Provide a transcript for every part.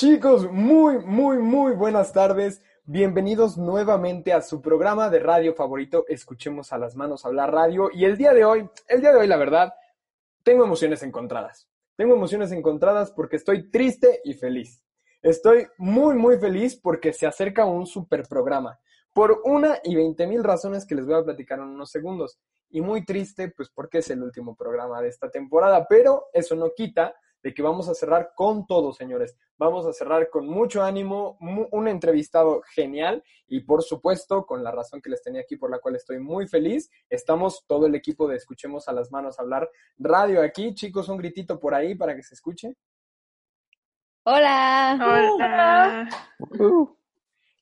Chicos, muy, muy, muy buenas tardes. Bienvenidos nuevamente a su programa de radio favorito, Escuchemos a las manos hablar radio. Y el día de hoy, el día de hoy, la verdad, tengo emociones encontradas. Tengo emociones encontradas porque estoy triste y feliz. Estoy muy, muy feliz porque se acerca un super programa. Por una y veinte mil razones que les voy a platicar en unos segundos. Y muy triste, pues porque es el último programa de esta temporada. Pero eso no quita de que vamos a cerrar con todo, señores. Vamos a cerrar con mucho ánimo, un entrevistado genial y por supuesto, con la razón que les tenía aquí por la cual estoy muy feliz, estamos todo el equipo de Escuchemos a las Manos hablar radio aquí. Chicos, un gritito por ahí para que se escuche. Hola. Hola. Uh.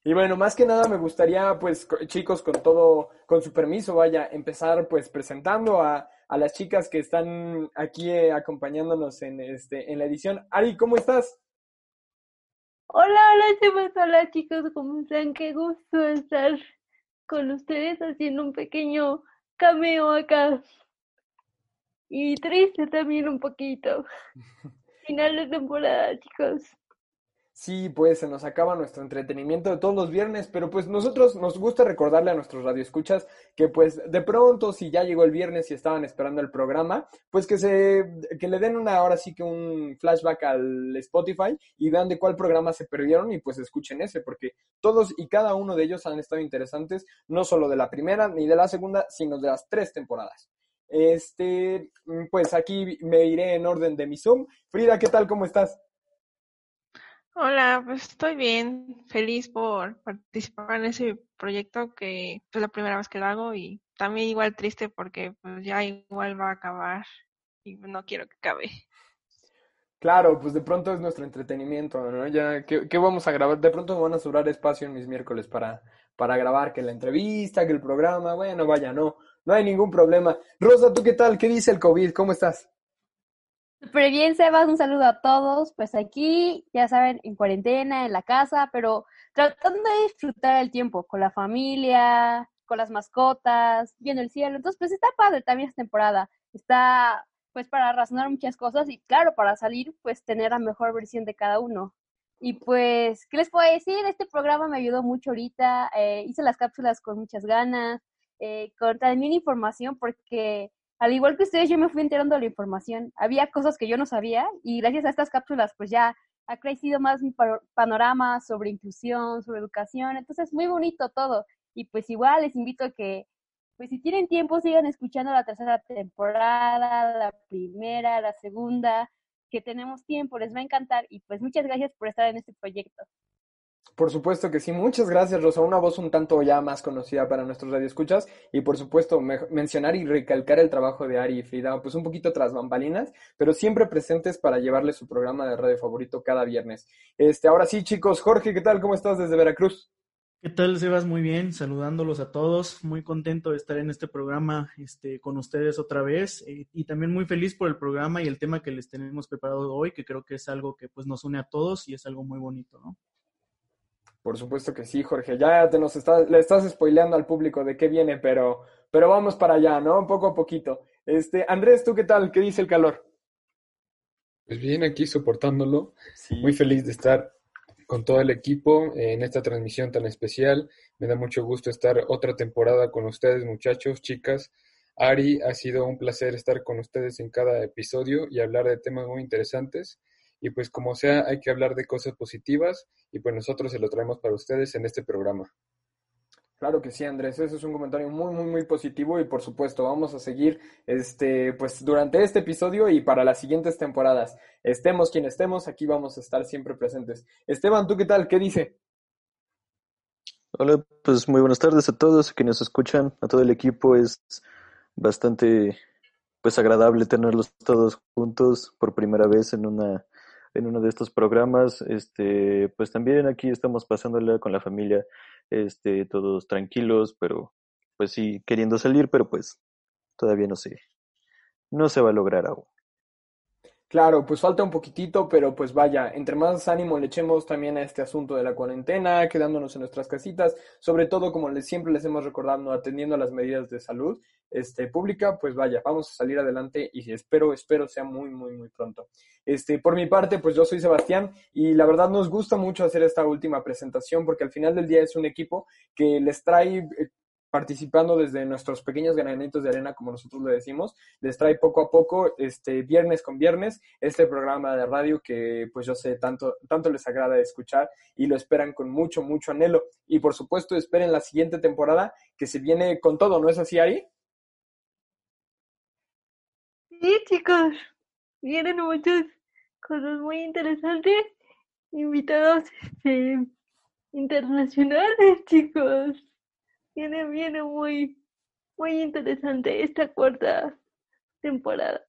Y bueno, más que nada me gustaría, pues, chicos, con todo, con su permiso, vaya, empezar pues presentando a, a las chicas que están aquí eh, acompañándonos en, este, en la edición. Ari, ¿cómo estás? Hola, hola, hola chicos, ¿cómo están? Qué gusto estar con ustedes haciendo un pequeño cameo acá. Y triste también un poquito. Final de temporada, chicos. Sí, pues se nos acaba nuestro entretenimiento de todos los viernes, pero pues nosotros nos gusta recordarle a nuestros radioescuchas que pues de pronto si ya llegó el viernes y estaban esperando el programa, pues que se que le den una hora sí que un flashback al Spotify y vean de cuál programa se perdieron y pues escuchen ese, porque todos y cada uno de ellos han estado interesantes, no solo de la primera ni de la segunda, sino de las tres temporadas. Este, pues aquí me iré en orden de mi Zoom. Frida, ¿qué tal? ¿Cómo estás? Hola, pues estoy bien, feliz por participar en ese proyecto que es la primera vez que lo hago y también igual triste porque pues ya igual va a acabar y no quiero que acabe. Claro, pues de pronto es nuestro entretenimiento, ¿no? Ya, ¿qué, vamos a grabar? De pronto me van a sobrar espacio en mis miércoles para, para grabar que la entrevista, que el programa, bueno, vaya, no, no hay ningún problema. Rosa, ¿tú qué tal? ¿Qué dice el COVID? ¿Cómo estás? Súper bien, Sebas, un saludo a todos. Pues aquí, ya saben, en cuarentena, en la casa, pero tratando de disfrutar el tiempo con la familia, con las mascotas, viendo el cielo. Entonces, pues está padre también esta temporada. Está, pues, para razonar muchas cosas y, claro, para salir, pues, tener la mejor versión de cada uno. Y pues, ¿qué les puedo decir? Este programa me ayudó mucho ahorita. Eh, hice las cápsulas con muchas ganas, eh, con también información, porque al igual que ustedes, yo me fui enterando de la información. Había cosas que yo no sabía y gracias a estas cápsulas, pues ya ha crecido más mi panorama sobre inclusión, sobre educación. Entonces, muy bonito todo. Y pues igual les invito a que, pues si tienen tiempo, sigan escuchando la tercera temporada, la primera, la segunda, que tenemos tiempo, les va a encantar. Y pues muchas gracias por estar en este proyecto. Por supuesto que sí. Muchas gracias, Rosa. Una voz un tanto ya más conocida para nuestros radioescuchas. Y por supuesto, mencionar y recalcar el trabajo de Ari y Frida, pues un poquito tras bambalinas, pero siempre presentes para llevarle su programa de radio favorito cada viernes. Este, ahora sí, chicos. Jorge, ¿qué tal? ¿Cómo estás desde Veracruz? ¿Qué tal, Sebas? Muy bien, saludándolos a todos. Muy contento de estar en este programa este, con ustedes otra vez eh, y también muy feliz por el programa y el tema que les tenemos preparado hoy, que creo que es algo que pues nos une a todos y es algo muy bonito, ¿no? Por supuesto que sí, Jorge. Ya te nos estás, le estás spoileando al público de qué viene, pero, pero vamos para allá, ¿no? Poco a poquito. Este, Andrés, ¿tú qué tal? ¿Qué dice el calor? Pues bien, aquí soportándolo. Muy feliz de estar con todo el equipo en esta transmisión tan especial. Me da mucho gusto estar otra temporada con ustedes, muchachos, chicas. Ari, ha sido un placer estar con ustedes en cada episodio y hablar de temas muy interesantes y pues como sea hay que hablar de cosas positivas y pues nosotros se lo traemos para ustedes en este programa. Claro que sí, Andrés, eso es un comentario muy, muy, muy positivo y por supuesto vamos a seguir este, pues durante este episodio y para las siguientes temporadas. Estemos quien estemos, aquí vamos a estar siempre presentes. Esteban, ¿tú qué tal? ¿Qué dice? Hola, pues muy buenas tardes a todos quienes nos escuchan, a todo el equipo. Es bastante pues agradable tenerlos todos juntos por primera vez en una en uno de estos programas. Este, pues también aquí estamos pasándola con la familia, este, todos tranquilos, pero pues sí, queriendo salir, pero pues todavía no sé, no se va a lograr aún. Claro, pues falta un poquitito, pero pues vaya, entre más ánimo le echemos también a este asunto de la cuarentena, quedándonos en nuestras casitas, sobre todo como les, siempre les hemos recordado, atendiendo a las medidas de salud este, pública, pues vaya, vamos a salir adelante y espero, espero sea muy, muy, muy pronto. Este, por mi parte, pues yo soy Sebastián y la verdad nos gusta mucho hacer esta última presentación porque al final del día es un equipo que les trae eh, participando desde nuestros pequeños granitos de arena, como nosotros le decimos, les trae poco a poco, este, viernes con viernes, este programa de radio que pues yo sé tanto, tanto les agrada escuchar y lo esperan con mucho, mucho anhelo. Y por supuesto esperen la siguiente temporada que se viene con todo, ¿no es así ahí? Sí, chicos, vienen muchas cosas muy interesantes, invitados este, internacionales, chicos viene, viene muy, muy interesante esta cuarta temporada.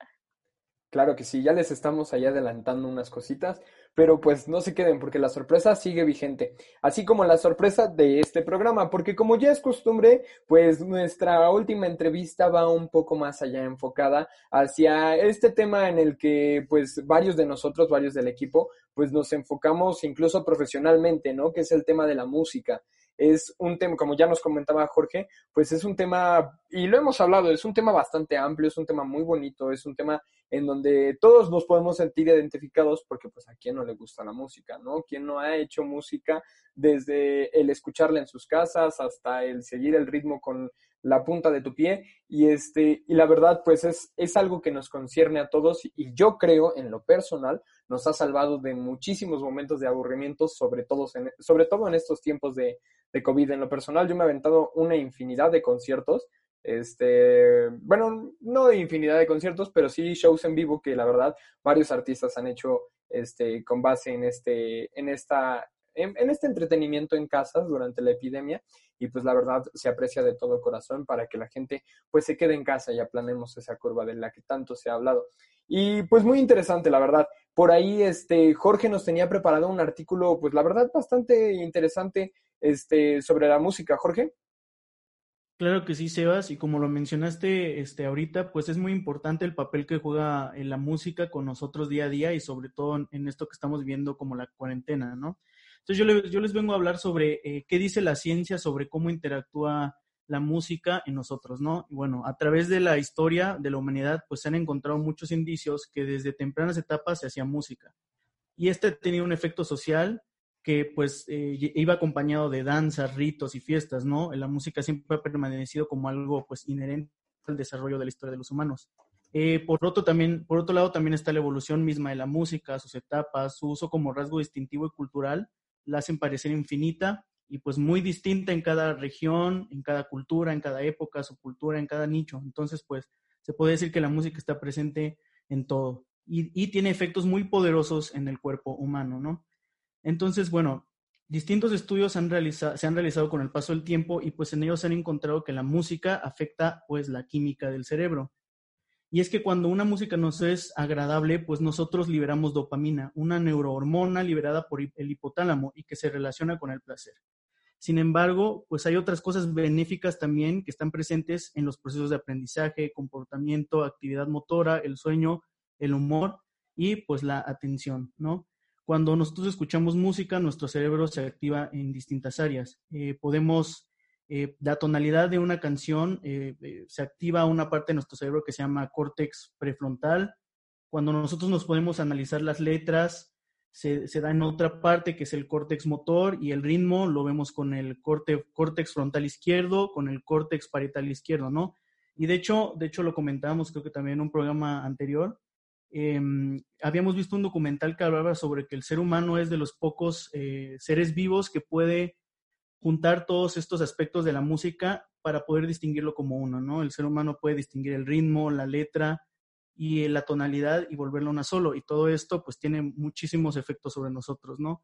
Claro que sí, ya les estamos ahí adelantando unas cositas, pero pues no se queden porque la sorpresa sigue vigente, así como la sorpresa de este programa, porque como ya es costumbre, pues nuestra última entrevista va un poco más allá enfocada hacia este tema en el que pues varios de nosotros, varios del equipo, pues nos enfocamos incluso profesionalmente, ¿no? Que es el tema de la música es un tema, como ya nos comentaba Jorge, pues es un tema, y lo hemos hablado, es un tema bastante amplio, es un tema muy bonito, es un tema en donde todos nos podemos sentir identificados porque pues a quién no le gusta la música, ¿no? ¿Quién no ha hecho música desde el escucharla en sus casas hasta el seguir el ritmo con la punta de tu pie y este y la verdad pues es, es algo que nos concierne a todos y yo creo en lo personal nos ha salvado de muchísimos momentos de aburrimiento sobre todo en, sobre todo en estos tiempos de, de COVID. En lo personal yo me he aventado una infinidad de conciertos este bueno no de infinidad de conciertos pero sí shows en vivo que la verdad varios artistas han hecho este con base en este en esta en, este entretenimiento en casas durante la epidemia y pues la verdad se aprecia de todo corazón para que la gente pues se quede en casa y aplanemos esa curva de la que tanto se ha hablado. Y pues muy interesante, la verdad. Por ahí este Jorge nos tenía preparado un artículo pues la verdad bastante interesante este sobre la música, Jorge. Claro que sí, Sebas, y como lo mencionaste este, ahorita, pues es muy importante el papel que juega en la música con nosotros día a día y sobre todo en esto que estamos viendo como la cuarentena, ¿no? Entonces yo, les vengo a hablar sobre eh, qué dice la ciencia sobre cómo interactúa la música en nosotros, ¿no? Bueno, a través de la historia de la humanidad, pues se han encontrado muchos indicios que desde tempranas etapas se hacía música. Y este tenía un efecto social que pues eh, iba acompañado de danzas, ritos y fiestas, ¿no? La música siempre ha permanecido como algo pues inherente al desarrollo de la historia de los humanos. Eh, por, otro, también, por otro lado, también está la evolución misma de la música, sus etapas, su uso como rasgo distintivo y cultural, la hacen parecer infinita y pues muy distinta en cada región, en cada cultura, en cada época, su cultura, en cada nicho. Entonces, pues se puede decir que la música está presente en todo y, tiene efectos muy poderosos en el cuerpo humano, ¿no? Entonces, bueno, distintos estudios han se han realizado con el paso del tiempo y pues en ellos se han encontrado que la música afecta pues la química del cerebro. Y es que cuando una música nos es agradable, pues nosotros liberamos dopamina, una neurohormona liberada por el hipotálamo y que se relaciona con el placer. Sin embargo, pues hay otras cosas benéficas también que están presentes en los procesos de aprendizaje, comportamiento, actividad motora, el sueño, el humor y pues la atención, ¿no? Cuando nosotros escuchamos música, nuestro cerebro se activa en distintas áreas. Eh, podemos eh, la tonalidad de una canción eh, eh, se activa una parte de nuestro cerebro que se llama córtex prefrontal. Cuando nosotros nos podemos analizar las letras, se, da en otra parte que es el córtex motor y el ritmo lo vemos con el córtex frontal izquierdo, con el córtex parietal izquierdo, ¿no? Y de hecho, de hecho lo comentábamos creo que también en un programa anterior, em, habíamos visto un documental que hablaba sobre que el ser humano es de los pocos seres vivos que puede juntar todos estos aspectos de la música para poder distinguirlo como uno, ¿no? El ser humano puede distinguir el ritmo, la letra y la tonalidad y volverlo una solo. Y todo esto pues tiene muchísimos efectos sobre nosotros, ¿no?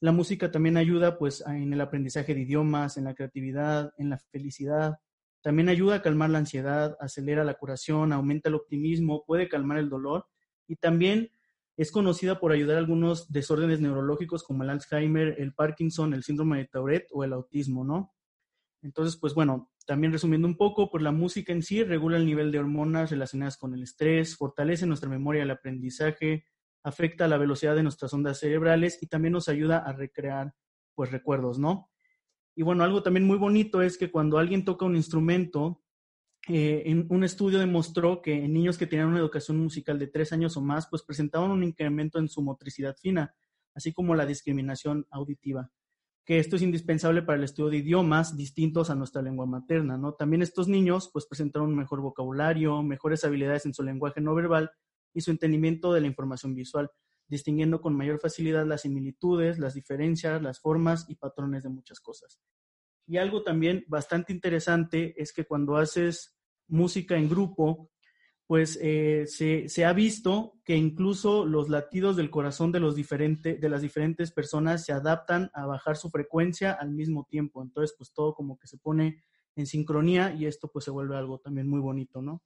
La música también ayuda pues en el aprendizaje de idiomas, en la creatividad, en la felicidad. También ayuda a calmar la ansiedad, acelera la curación, aumenta el optimismo, puede calmar el dolor y también es conocida por ayudar a algunos desórdenes neurológicos como el Alzheimer, el Parkinson, el síndrome de Tourette o el autismo, ¿no? Entonces, pues bueno, También resumiendo un poco, pues la música en sí regula el nivel de hormonas relacionadas con el estrés, fortalece nuestra memoria el aprendizaje, afecta la velocidad de nuestras ondas cerebrales y también nos ayuda a recrear pues recuerdos, ¿no? Y bueno, algo también muy bonito es que cuando alguien toca un instrumento, eh, en un estudio demostró que en niños que tenían una educación musical de tres años o más, pues presentaban un incremento en su motricidad fina, así como la discriminación auditiva que esto es indispensable para el estudio de idiomas distintos a nuestra lengua materna, ¿no? También estos niños pues presentaron un mejor vocabulario, mejores habilidades en su lenguaje no verbal y su entendimiento de la información visual, distinguiendo con mayor facilidad las similitudes, las diferencias, las formas y patrones de muchas cosas. Y algo también bastante interesante es que cuando haces música en grupo, pues eh, se, ha visto que incluso los latidos del corazón de, los de las diferentes personas se adaptan a bajar su frecuencia al mismo tiempo. Entonces, pues todo como que se pone en sincronía y esto pues se vuelve algo también muy bonito, ¿no?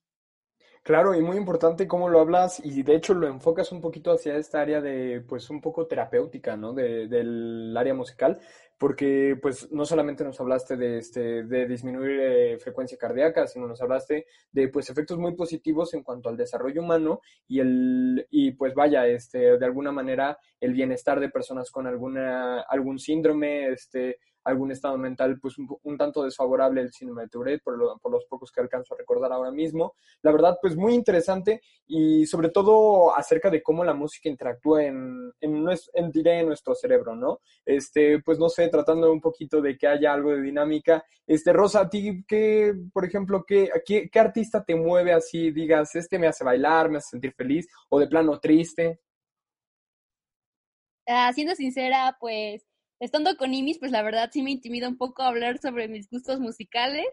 Claro, y muy importante cómo lo hablas y de hecho lo enfocas un poquito hacia esta área de, pues un poco terapéutica, ¿no? De, del área musical, porque pues no solamente nos hablaste de, este, de disminuir eh, frecuencia cardíaca, sino nos hablaste de pues efectos muy positivos en cuanto al desarrollo humano y el, y pues vaya, este, de alguna manera el bienestar de personas con alguna, algún síndrome, este, algún estado mental pues un, tanto desfavorable el síndrome de Tourette, por, por, los pocos que alcanzo a recordar ahora mismo. La verdad, pues muy interesante y sobre todo acerca de cómo la música interactúa en, en, en, nuestro cerebro, ¿no? Este, pues no sé, tratando un poquito de que haya algo de dinámica. Este, Rosa, a ti, ¿qué, por ejemplo, qué, qué, qué artista te mueve así, digas, este me hace bailar, me hace sentir feliz, o de plano triste? Ah, siendo sincera, pues estando con Imis, pues la verdad sí me intimida un poco hablar sobre mis gustos musicales,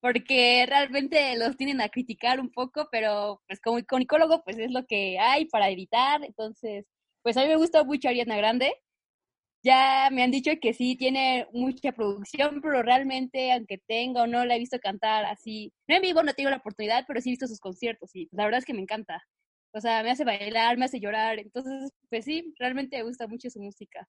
porque realmente los tienen a criticar un poco, pero pues como icólogo, pues es lo que hay para editar. Entonces, pues a mí me gusta mucho Ariana Grande. Ya me han dicho que sí tiene mucha producción, pero realmente, aunque tenga o no la he visto cantar así, no en vivo no tengo la oportunidad, pero sí he visto sus conciertos y la verdad es que me encanta. O sea, me hace bailar, me hace llorar. Entonces, pues sí, realmente me gusta mucho su música.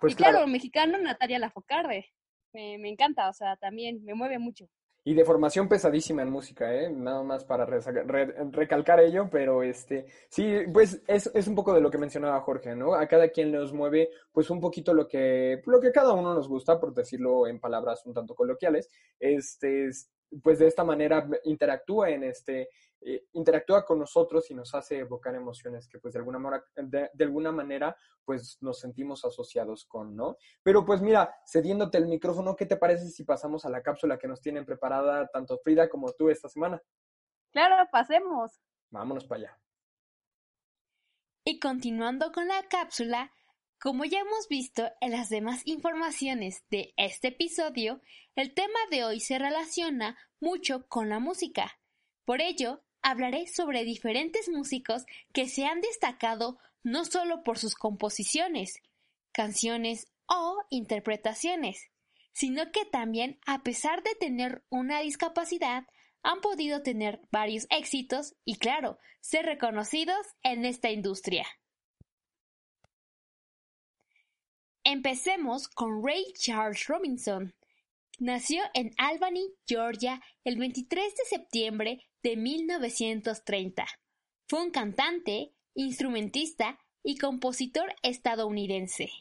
Pues y claro, mexicano Natalia Lafocarde. Me, me encanta, o sea, también me mueve mucho. Y de formación pesadísima en música, ¿eh? Nada más para recalcar ello, pero este, sí, pues es, es, un poco de lo que mencionaba Jorge, ¿no? A cada quien nos mueve, pues un poquito lo que, lo que cada uno nos gusta, por decirlo en palabras un tanto coloquiales, este, pues de esta manera interactúa en este, eh, interactúa con nosotros y nos hace evocar emociones que pues de alguna, manera, de, alguna manera pues nos sentimos asociados con, ¿no? Pero pues mira, cediéndote el micrófono, ¿qué te parece si pasamos a la cápsula que nos tienen preparada tanto Frida como tú esta semana? Claro, pasemos. Vámonos para allá. Y continuando con la cápsula, como ya hemos visto en las demás informaciones de este episodio, el tema de hoy se relaciona mucho con la música. Por ello, hablaré sobre diferentes músicos que se han destacado no solo por sus composiciones, canciones o interpretaciones, sino que también, a pesar de tener una discapacidad, han podido tener varios éxitos y, claro, ser reconocidos en esta industria. Empecemos con Ray Charles Robinson. Nació en Albany, Georgia, el 23 de septiembre de 1930. Fue un cantante, instrumentista y compositor estadounidense,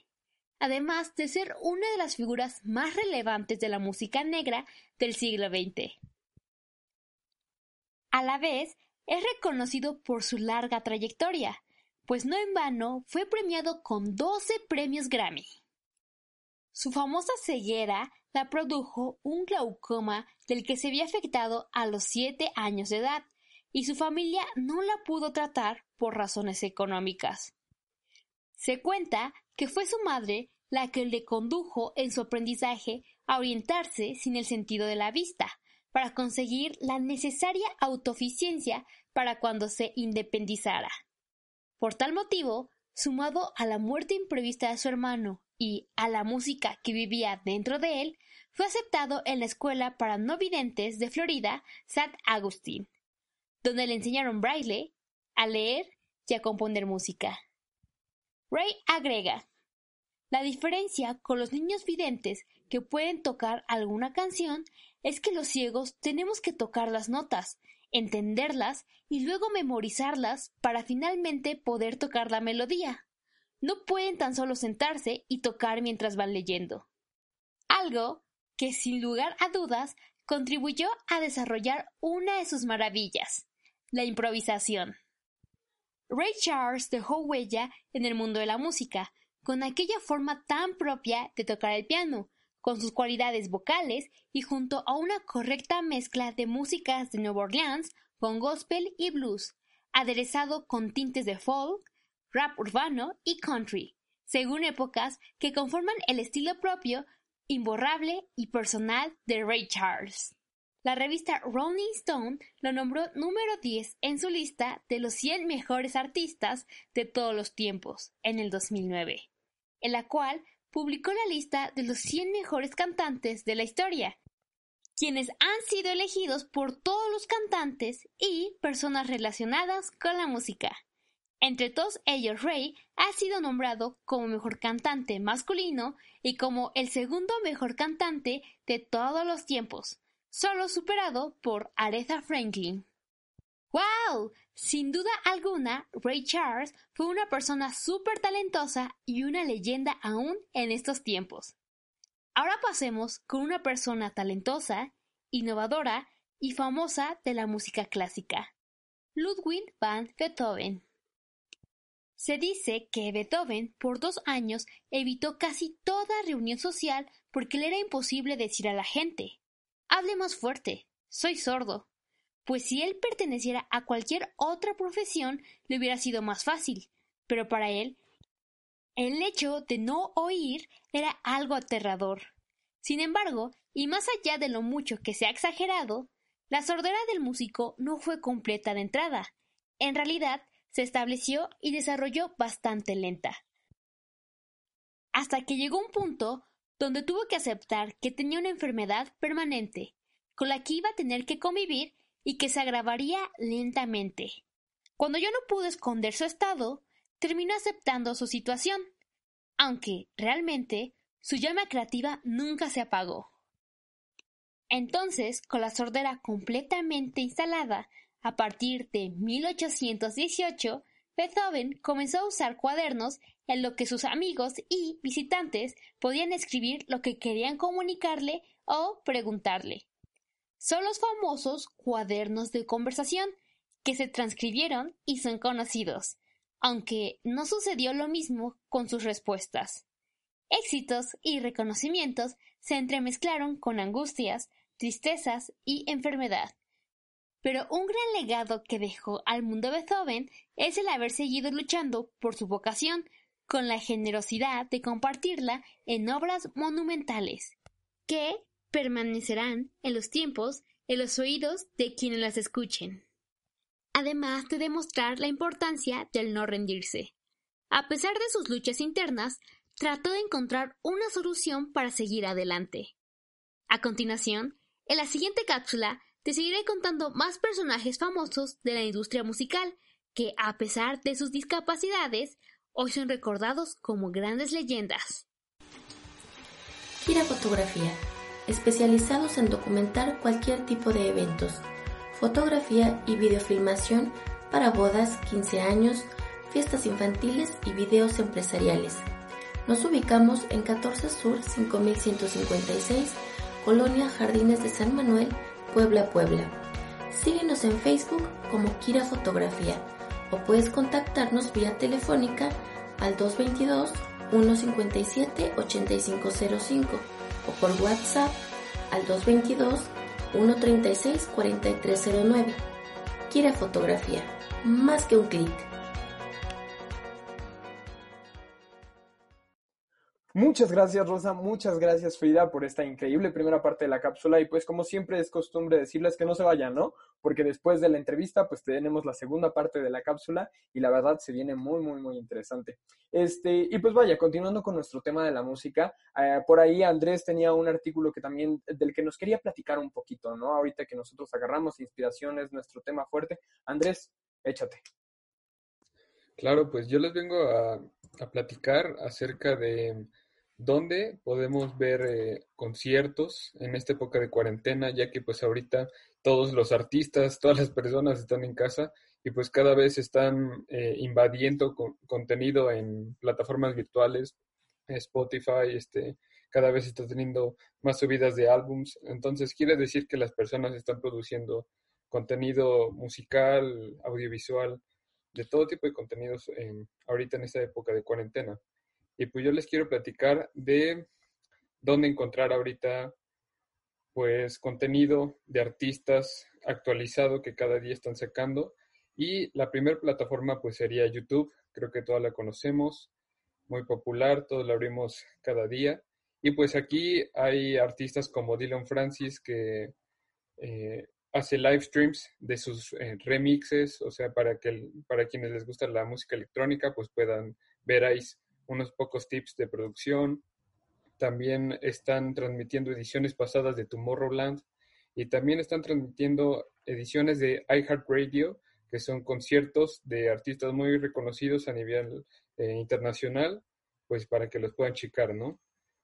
además de ser una de las figuras más relevantes de la música negra del siglo XX. A la vez, es reconocido por su larga trayectoria, pues no en vano fue premiado con 12 premios Grammy. Su famosa ceguera la produjo un glaucoma del que se había afectado a los siete años de edad, y su familia no la pudo tratar por razones económicas. Se cuenta que fue su madre la que le condujo en su aprendizaje a orientarse sin el sentido de la vista, para conseguir la necesaria autoeficiencia para cuando se independizara. Por tal motivo, sumado a la muerte imprevista de su hermano y a la música que vivía dentro de él, fue aceptado en la Escuela para No Videntes de Florida, St. Augustine, donde le enseñaron braille, a leer y a componer música. Ray agrega, La diferencia con los niños videntes que pueden tocar alguna canción es que los ciegos tenemos que tocar las notas, entenderlas y luego memorizarlas para finalmente poder tocar la melodía. No pueden tan solo sentarse y tocar mientras van leyendo. Algo que sin lugar a dudas contribuyó a desarrollar una de sus maravillas, la improvisación. Ray Charles dejó huella en el mundo de la música, con aquella forma tan propia de tocar el piano, con sus cualidades vocales y junto a una correcta mezcla de músicas de Nueva Orleans con gospel y blues, aderezado con tintes de folk, rap urbano y country, según épocas que conforman el estilo propio, imborrable y personal de Ray Charles. La revista Rolling Stone lo nombró número 10 en su lista de los 100 mejores artistas de todos los tiempos en el 2009, en la cual publicó la lista de los 100 mejores cantantes de la historia, quienes han sido elegidos por todos los cantantes y personas relacionadas con la música. Entre todos ellos, Ray ha sido nombrado como mejor cantante masculino y como el segundo mejor cantante de todos los tiempos, solo superado por Aretha Franklin. ¡Wow! Sin duda alguna, Ray Charles fue una persona súper talentosa y una leyenda aún en estos tiempos. Ahora pasemos con una persona talentosa, innovadora y famosa de la música clásica, Ludwig van Beethoven. Se dice que Beethoven por dos años evitó casi toda reunión social porque le era imposible decir a la gente Hable más fuerte, soy sordo pues si él perteneciera a cualquier otra profesión le hubiera sido más fácil, pero para él el hecho de no oír era algo aterrador. Sin embargo, y más allá de lo mucho que se ha exagerado, la sordera del músico no fue completa de entrada. En realidad, se estableció y desarrolló bastante lenta. Hasta que llegó un punto donde tuvo que aceptar que tenía una enfermedad permanente, con la que iba a tener que convivir y que se agravaría lentamente. Cuando yo no pude esconder su estado, terminó aceptando su situación, aunque realmente su llama creativa nunca se apagó. Entonces, con la sordera completamente instalada, a partir de 1818, Beethoven comenzó a usar cuadernos en los que sus amigos y visitantes podían escribir lo que querían comunicarle o preguntarle son los famosos cuadernos de conversación que se transcribieron y son conocidos, aunque no sucedió lo mismo con sus respuestas. Éxitos y reconocimientos se entremezclaron con angustias, tristezas y enfermedad. Pero un gran legado que dejó al mundo Beethoven es el haber seguido luchando por su vocación, con la generosidad de compartirla en obras monumentales, que permanecerán en los tiempos en los oídos de quienes las escuchen. Además de demostrar la importancia del no rendirse. A pesar de sus luchas internas, trató de encontrar una solución para seguir adelante. A continuación, en la siguiente cápsula te seguiré contando más personajes famosos de la industria musical que, a pesar de sus discapacidades, hoy son recordados como grandes leyendas. Gira fotografía especializados en documentar cualquier tipo de eventos, fotografía y videofilmación para bodas, 15 años, fiestas infantiles y videos empresariales. Nos ubicamos en 14 Sur 5156, Colonia Jardines de San Manuel, Puebla, Puebla. Síguenos en Facebook como Kira Fotografía o puedes contactarnos vía telefónica al 222 157 8505 o por WhatsApp al 222 136 4309. Quiere fotografía, más que un clic. Muchas gracias Rosa, muchas gracias Frida por esta increíble primera parte de la cápsula y pues como siempre es costumbre decirles que no se vayan, ¿no? Porque después de la entrevista pues tenemos la segunda parte de la cápsula y la verdad se viene muy muy muy interesante. Este, y pues vaya, continuando con nuestro tema de la música, eh, por ahí Andrés tenía un artículo que también del que nos quería platicar un poquito, ¿no? Ahorita que nosotros agarramos inspiraciones, nuestro tema fuerte. Andrés, échate. Claro, pues yo les vengo a a platicar acerca de dónde podemos ver eh, conciertos en esta época de cuarentena, ya que pues ahorita todos los artistas, todas las personas están en casa y pues cada vez están eh, invadiendo contenido en plataformas virtuales, Spotify, este, cada vez está teniendo más subidas de álbums, entonces quiere decir que las personas están produciendo contenido musical, audiovisual, de todo tipo de contenidos ahorita en esta época de cuarentena. Y pues yo les quiero platicar de dónde encontrar ahorita pues contenido de artistas actualizado que cada día están sacando. Y la primera plataforma pues sería YouTube, creo que toda la conocemos, muy popular, todos la abrimos cada día. Y pues aquí hay artistas como Dylan Francis que eh, hace live streams de sus eh, remixes, o sea, para, que, para quienes les gusta la música electrónica, pues puedan ver ahí unos pocos tips de producción. También están transmitiendo ediciones pasadas de Tomorrowland y también están transmitiendo ediciones de iHeartRadio, que son conciertos de artistas muy reconocidos a nivel eh, internacional, pues para que los puedan checar, ¿no?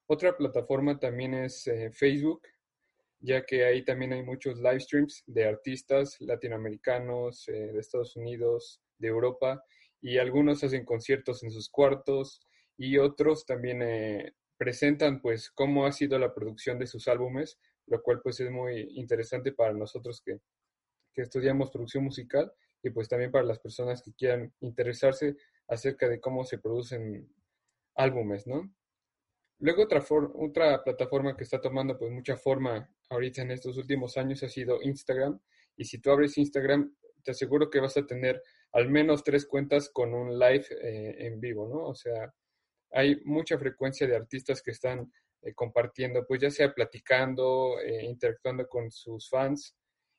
Otra plataforma también es eh, Facebook, ya que ahí también hay muchos live streams de artistas latinoamericanos, eh, de Estados Unidos, de Europa, y algunos hacen conciertos en sus cuartos y otros también eh, presentan pues cómo ha sido la producción de sus álbumes, lo cual pues es muy interesante para nosotros que, que estudiamos producción musical y pues también para las personas que quieran interesarse acerca de cómo se producen álbumes, ¿no? Luego otra, otra plataforma que está tomando pues mucha forma ahorita en estos últimos años ha sido Instagram. Y si tú abres Instagram, te aseguro que vas a tener al menos tres cuentas con un live eh, en vivo, ¿no? O sea, hay mucha frecuencia de artistas que están eh, compartiendo, pues ya sea platicando, eh, interactuando con sus fans.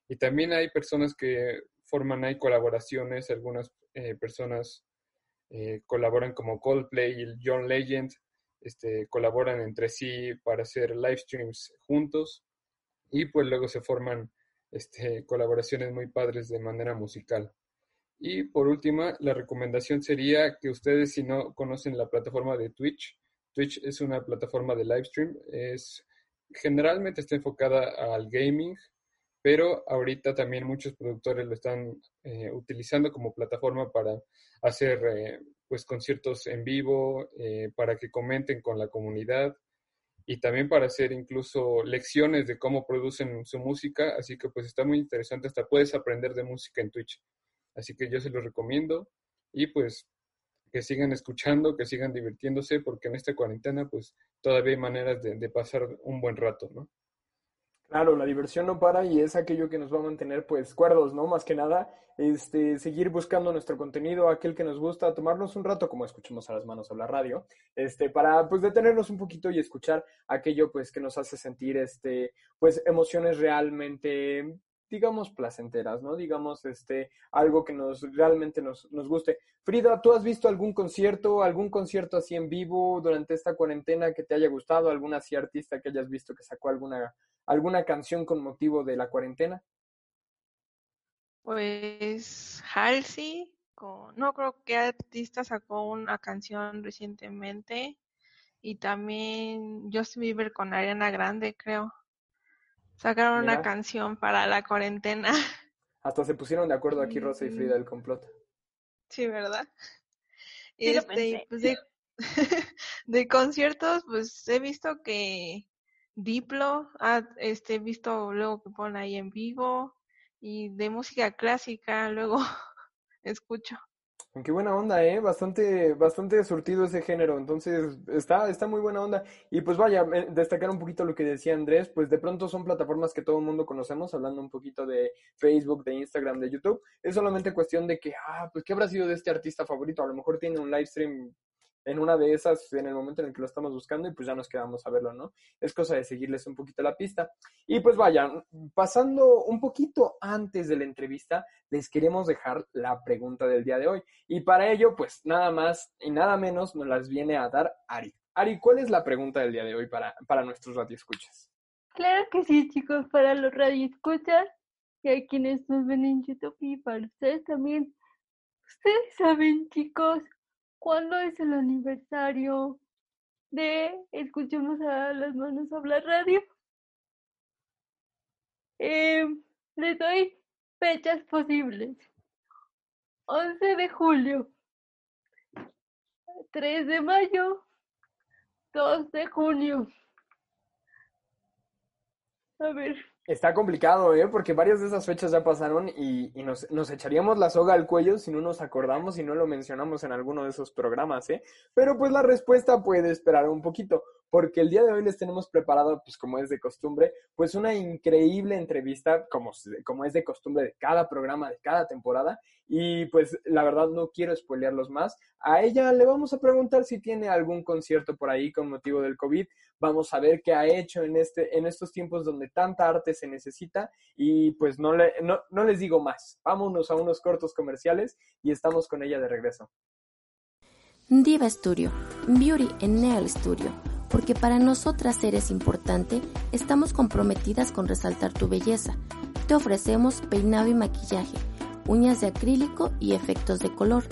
Y también hay personas que forman ahí colaboraciones, algunas personas colaboran como Coldplay y John Legend, este, colaboran entre sí para hacer live streams juntos y pues luego se forman este, colaboraciones muy padres de manera musical. Y por última, la recomendación sería que ustedes si no conocen la plataforma de Twitch, Twitch es una plataforma de live stream, es, generalmente está enfocada al gaming, pero ahorita también muchos productores lo están eh, utilizando como plataforma para hacer eh, pues conciertos en vivo, eh, para que comenten con la comunidad y también para hacer incluso lecciones de cómo producen su música, así que pues está muy interesante, hasta puedes aprender de música en Twitch. Así que yo se los recomiendo y pues que sigan escuchando, que sigan divirtiéndose, porque en esta cuarentena pues todavía hay maneras de, pasar un buen rato, ¿no? Claro, la diversión no para y es aquello que nos va a mantener pues cuerdos, ¿no? Más que nada, este, seguir buscando nuestro contenido, aquel que nos gusta, tomarnos un rato, como escuchamos a las manos a la radio, este, para pues detenernos un poquito y escuchar aquello pues que nos hace sentir este, pues emociones realmente digamos, placenteras, ¿no? Digamos, este, algo que nos realmente nos, nos guste. Frida, ¿tú has visto algún concierto, algún concierto así en vivo durante esta cuarentena que te haya gustado? ¿Algún así artista que hayas visto que sacó alguna, alguna canción con motivo de la cuarentena? Pues Halsey, no creo que artista sacó una canción recientemente y también Justin Bieber con Ariana Grande, creo. Sacaron una canción para la cuarentena. Hasta se pusieron de acuerdo aquí Rosa y Frida del complot. Sí, ¿verdad? este, pues de, de, conciertos, pues he visto que Diplo, ha este, he visto luego que ponen ahí en vivo y de música clásica luego escucho. Qué buena onda, ¿eh? Bastante, bastante surtido ese género, entonces está, está muy buena onda. Y pues vaya, destacar un poquito lo que decía Andrés, pues de pronto son plataformas que todo el mundo conocemos, hablando un poquito de Facebook, de Instagram, de YouTube. Es solamente cuestión de que, ah, pues qué habrá sido de este artista favorito, a lo mejor tiene un live stream en una de esas en el momento en el que lo estamos buscando y pues ya nos quedamos a verlo, ¿no? Es cosa de seguirles un poquito la pista. Y pues vaya, pasando un poquito antes de la entrevista, les queremos dejar la pregunta del día de hoy. Y para ello, pues nada más y nada menos nos las viene a dar Ari. Ari, ¿cuál es la pregunta del día de hoy para, para nuestros radioescuchas? Claro que sí, chicos, para los radioescuchas y a quienes nos ven en YouTube y para ustedes también. Ustedes saben, chicos, ¿cuándo es el aniversario de Escuchemos a las manos hablar radio? Eh, doy fechas posibles. 11 de julio, 3 de mayo, 2 de junio. A ver. Está complicado, ¿eh? Porque varias de esas fechas ya pasaron y, y nos, nos, echaríamos la soga al cuello si no nos acordamos y no lo mencionamos en alguno de esos programas, ¿eh? Pero pues la respuesta puede esperar un poquito porque el día de hoy les tenemos preparado, pues como es de costumbre, pues una increíble entrevista, como, como es de costumbre de cada programa, de cada temporada, y pues la verdad no quiero spoilearlos más. A ella le vamos a preguntar si tiene algún concierto por ahí con motivo del COVID, vamos a ver qué ha hecho en, este, en estos tiempos donde tanta arte se necesita, y pues no, le, no, no les digo más, vámonos a unos cortos comerciales y estamos con ella de regreso. Diva Studio, Beauty en Nail Studio porque para nosotras eres importante, estamos comprometidas con resaltar tu belleza. Te ofrecemos peinado y maquillaje, uñas de acrílico y efectos de color.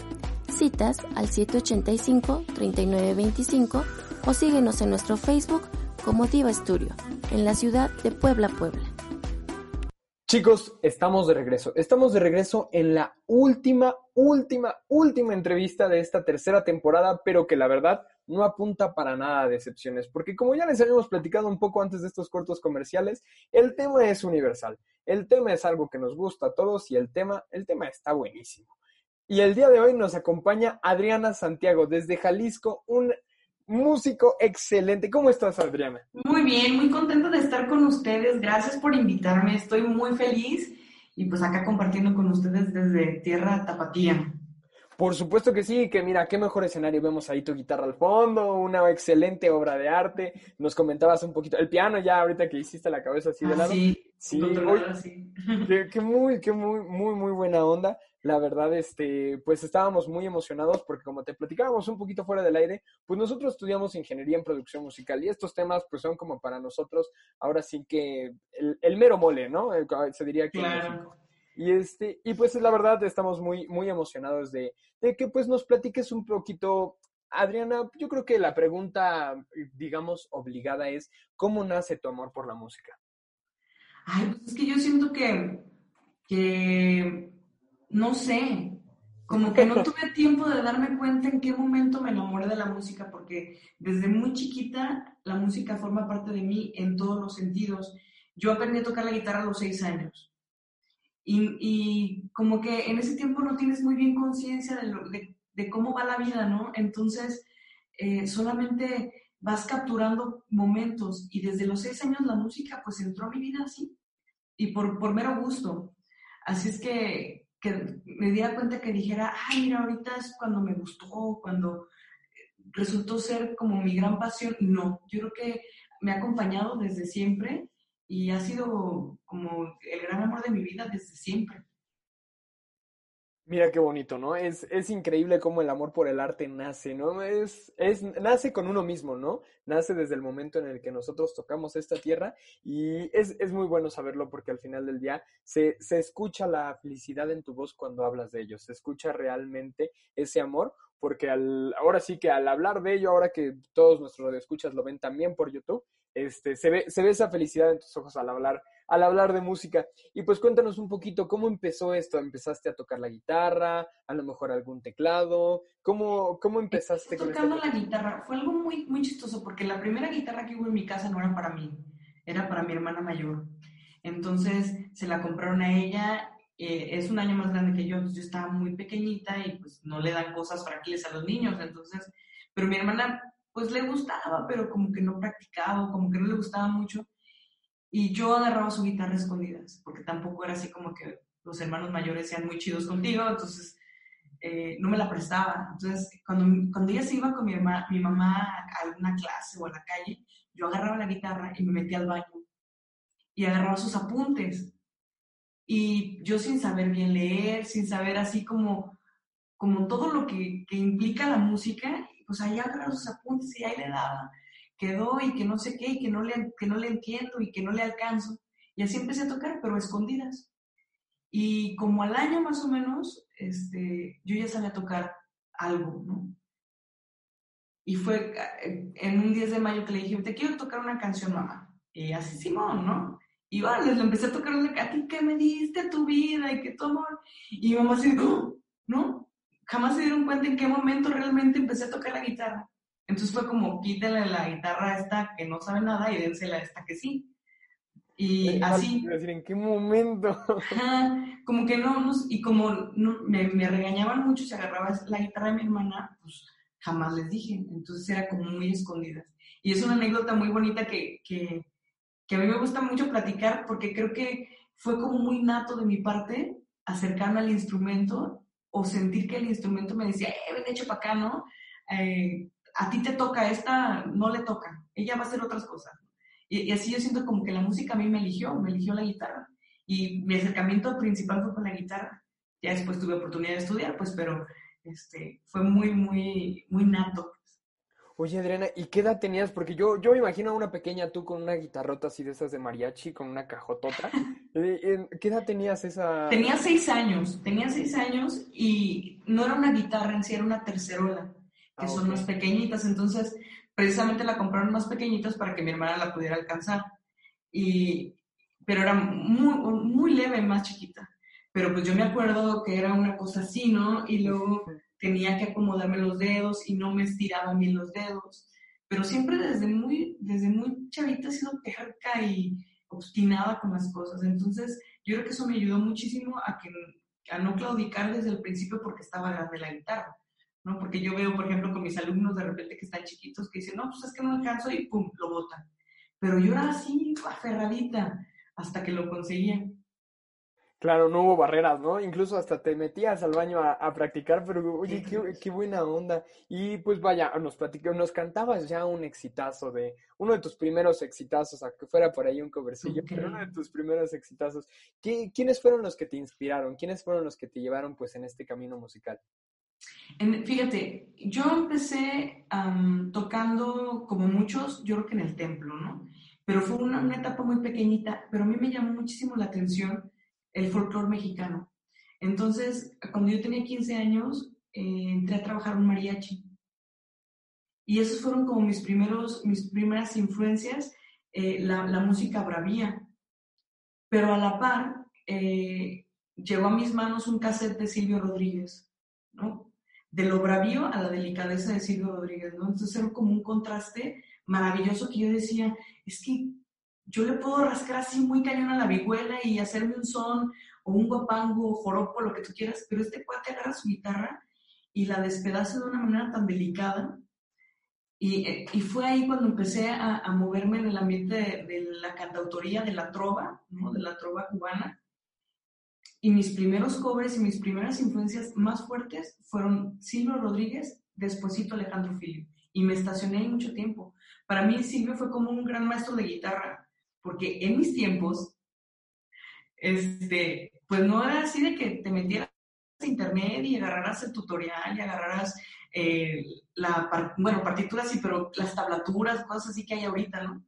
Citas al 785-3925 o síguenos en nuestro Facebook como Diva Studio, en la ciudad de Puebla, Puebla. Chicos, estamos de regreso. Estamos de regreso en la última, última, última entrevista de esta tercera temporada, pero que la verdad no apunta para nada a decepciones, porque como ya les habíamos platicado un poco antes de estos cortos comerciales, el tema es universal. El tema es algo que nos gusta a todos y el tema, el tema está buenísimo. Y el día de hoy nos acompaña Adriana Santiago desde Jalisco, un músico excelente. ¿Cómo estás, Adriana? Muy bien, muy contento de estar con ustedes. Gracias por invitarme. Estoy muy feliz y pues acá compartiendo con ustedes desde Tierra Tapatía. Por supuesto que sí, que mira, qué mejor escenario. Vemos ahí tu guitarra al fondo, una excelente obra de arte. Nos comentabas un poquito, el piano ya ahorita que hiciste la cabeza así de ah, lado. Sí, sí, sí. Qué, muy, qué muy, muy, muy buena onda. La verdad, este, pues estábamos muy emocionados porque como te platicábamos un poquito fuera del aire, pues nosotros estudiamos ingeniería en producción musical y estos temas pues son como para nosotros ahora sí que el, mero mole, ¿no? Se diría que claro. Y, este, y pues la verdad estamos muy, muy emocionados de, de que pues nos platiques un poquito Adriana, yo creo que la pregunta, digamos, obligada es, ¿cómo nace tu amor por la música? Ay, pues es que yo siento que, que, no sé, como que no tuve tiempo de darme cuenta en qué momento me enamoré de la música, porque desde muy chiquita la música forma parte de mí en todos los sentidos. Yo aprendí a tocar la guitarra a los seis años. Y, como que en ese tiempo no tienes muy bien conciencia de, de, cómo va la vida, ¿no? Entonces, eh, solamente vas capturando momentos y desde los seis años la música pues entró a mi vida así y por, por mero gusto. Así es que, que me di cuenta que dijera, ay, mira, ahorita es cuando me gustó, cuando resultó ser como mi gran pasión. No, yo creo que me ha acompañado desde siempre y ha sido como el gran amor de mi vida desde siempre. Mira qué bonito, ¿no? Es, es increíble cómo el amor por el arte nace, ¿no? Es, es, nace con uno mismo, ¿no? Nace desde el momento en el que nosotros tocamos esta tierra y es, es muy bueno saberlo porque al final del día se, se escucha la felicidad en tu voz cuando hablas de ellos, se escucha realmente ese amor porque al, ahora sí que al hablar de ello, ahora que todos nuestros escuchas lo ven también por YouTube, este, se, ve, se ve esa felicidad en tus ojos al hablar, al hablar de música. Y pues cuéntanos un poquito, ¿cómo empezó esto? ¿Empezaste a tocar la guitarra? ¿A lo mejor algún teclado? ¿Cómo, cómo empezaste con Tocando la guitarra. Fue algo muy, muy chistoso porque la primera guitarra que hubo en mi casa no era para mí, era para mi hermana mayor. Entonces se la compraron a ella. Eh, es un año más grande que yo, entonces yo estaba muy pequeñita y pues no le dan cosas frágiles a los niños. Entonces, pero mi hermana pues le gustaba, pero como que no practicaba, como que no le gustaba mucho. Y yo agarraba su guitarra escondidas, porque tampoco era así como que los hermanos mayores sean muy chidos contigo, entonces eh, no me la prestaba. Entonces, cuando, cuando ella se iba con mi, mi mamá a alguna clase o a la calle, yo agarraba la guitarra y me metía al baño y agarraba sus apuntes. Y yo sin saber bien leer, sin saber así como, como todo lo que, que implica la música, pues ahí agarraba sus apuntes y ahí le daba, quedó y que no sé qué, y que no le, que no le entiendo y que no le alcanzo. Y así empecé a tocar, pero escondidas. Y como al año más o menos, este, yo ya sabía tocar algo, ¿no? Y fue eh, en un 10 de mayo que le dije, te quiero tocar una canción, mamá. Y así, Simón, ¿no? Y vale, le empecé a tocar, a ti que me diste tu vida y que tu amor. Y mamá así, ¿no? Jamás se dieron cuenta en qué momento realmente empecé a tocar la guitarra. Entonces fue como, quítale la guitarra a esta que no sabe nada y dénsela a esta que sí. Y así. Decir, ¿en qué momento? como que no, y como no, me, me, regañaban mucho si agarraba la guitarra de mi hermana, pues jamás les dije. Entonces era como muy escondida. Y es una anécdota muy bonita que, que, que a mí me gusta mucho platicar porque creo que fue como muy nato de mi parte acercarme al instrumento o sentir que el instrumento me decía, eh, ven hecho para acá, ¿no? Eh, a ti te toca esta, no le toca, ella va a hacer otras cosas. Y, así yo siento como que la música a mí me eligió, me eligió la guitarra. Y mi acercamiento principal fue con la guitarra. Ya después tuve oportunidad de estudiar, pues, pero este, fue muy, muy, muy nato. Oye, Adriana, ¿y qué edad tenías? Porque yo, yo me imagino a una pequeña tú con una guitarrota así de esas de mariachi, con una cajotota. Eh, ¿Qué edad tenías esa? Tenía seis años, tenía seis años y no era una guitarra en sí, era una tercerola, que ah, son más pequeñitas. Entonces, precisamente la compraron más pequeñitas para que mi hermana la pudiera alcanzar. Y, pero era muy, muy leve, más chiquita. Pero pues yo me acuerdo que era una cosa así, ¿no? Y luego tenía que acomodarme los dedos y no me estiraba bien los dedos. Pero siempre desde muy, desde muy chavita he sido terca y obstinada con las cosas. Entonces, yo creo que eso me ayudó muchísimo a, que, a no claudicar desde el principio porque estaba grande la guitarra. ¿no? Porque yo veo, por ejemplo, con mis alumnos de repente que están chiquitos que dicen, no, pues es que no alcanzo y pum, lo botan. Pero yo era así, aferradita, hasta que lo conseguía. Claro, no hubo barreras, ¿no? Incluso hasta te metías al baño a, practicar, pero oye, qué, buena onda. Y pues vaya, nos platicó, nos cantabas ya un exitazo de, uno de tus primeros exitazos, a que fuera por ahí un covercillo, pero uno de tus primeros exitazos. ¿Quiénes fueron los que te inspiraron? ¿Quiénes fueron los que te llevaron pues en este camino musical? fíjate, yo empecé tocando como muchos, yo creo que en el templo, ¿no? Pero fue una, una etapa muy pequeñita, pero a mí me llamó muchísimo la atención el folclore mexicano. Entonces, cuando yo tenía 15 años, eh, entré a trabajar en mariachi. Y esos fueron como mis, primeros, mis primeras influencias, eh, la, la, música bravía. Pero a la par, eh, llegó a mis manos un cassette de Silvio Rodríguez, ¿no? De lo bravío a la delicadeza de Silvio Rodríguez, ¿no? Entonces era como un contraste maravilloso que yo decía, es que yo le puedo rascar así muy cañón a la vihuela y hacerme un son o un guapango o joropo, lo que tú quieras, pero este cuate agarra su guitarra y la despedaza de una manera tan delicada. Y, eh, fue ahí cuando empecé a, a moverme en el ambiente de, la cantautoría, de la trova, ¿no? de la trova cubana. Y mis primeros covers y mis primeras influencias más fuertes fueron Silvio Rodríguez, despuésito Alejandro Filio. Y me estacioné ahí mucho tiempo. Para mí Silvio fue como un gran maestro de guitarra porque en mis tiempos, este, pues no era así de que te metieras a internet y agarraras el tutorial y agarraras eh, la, bueno, partituras sí, pero las tablaturas, cosas así que hay ahorita, ¿no?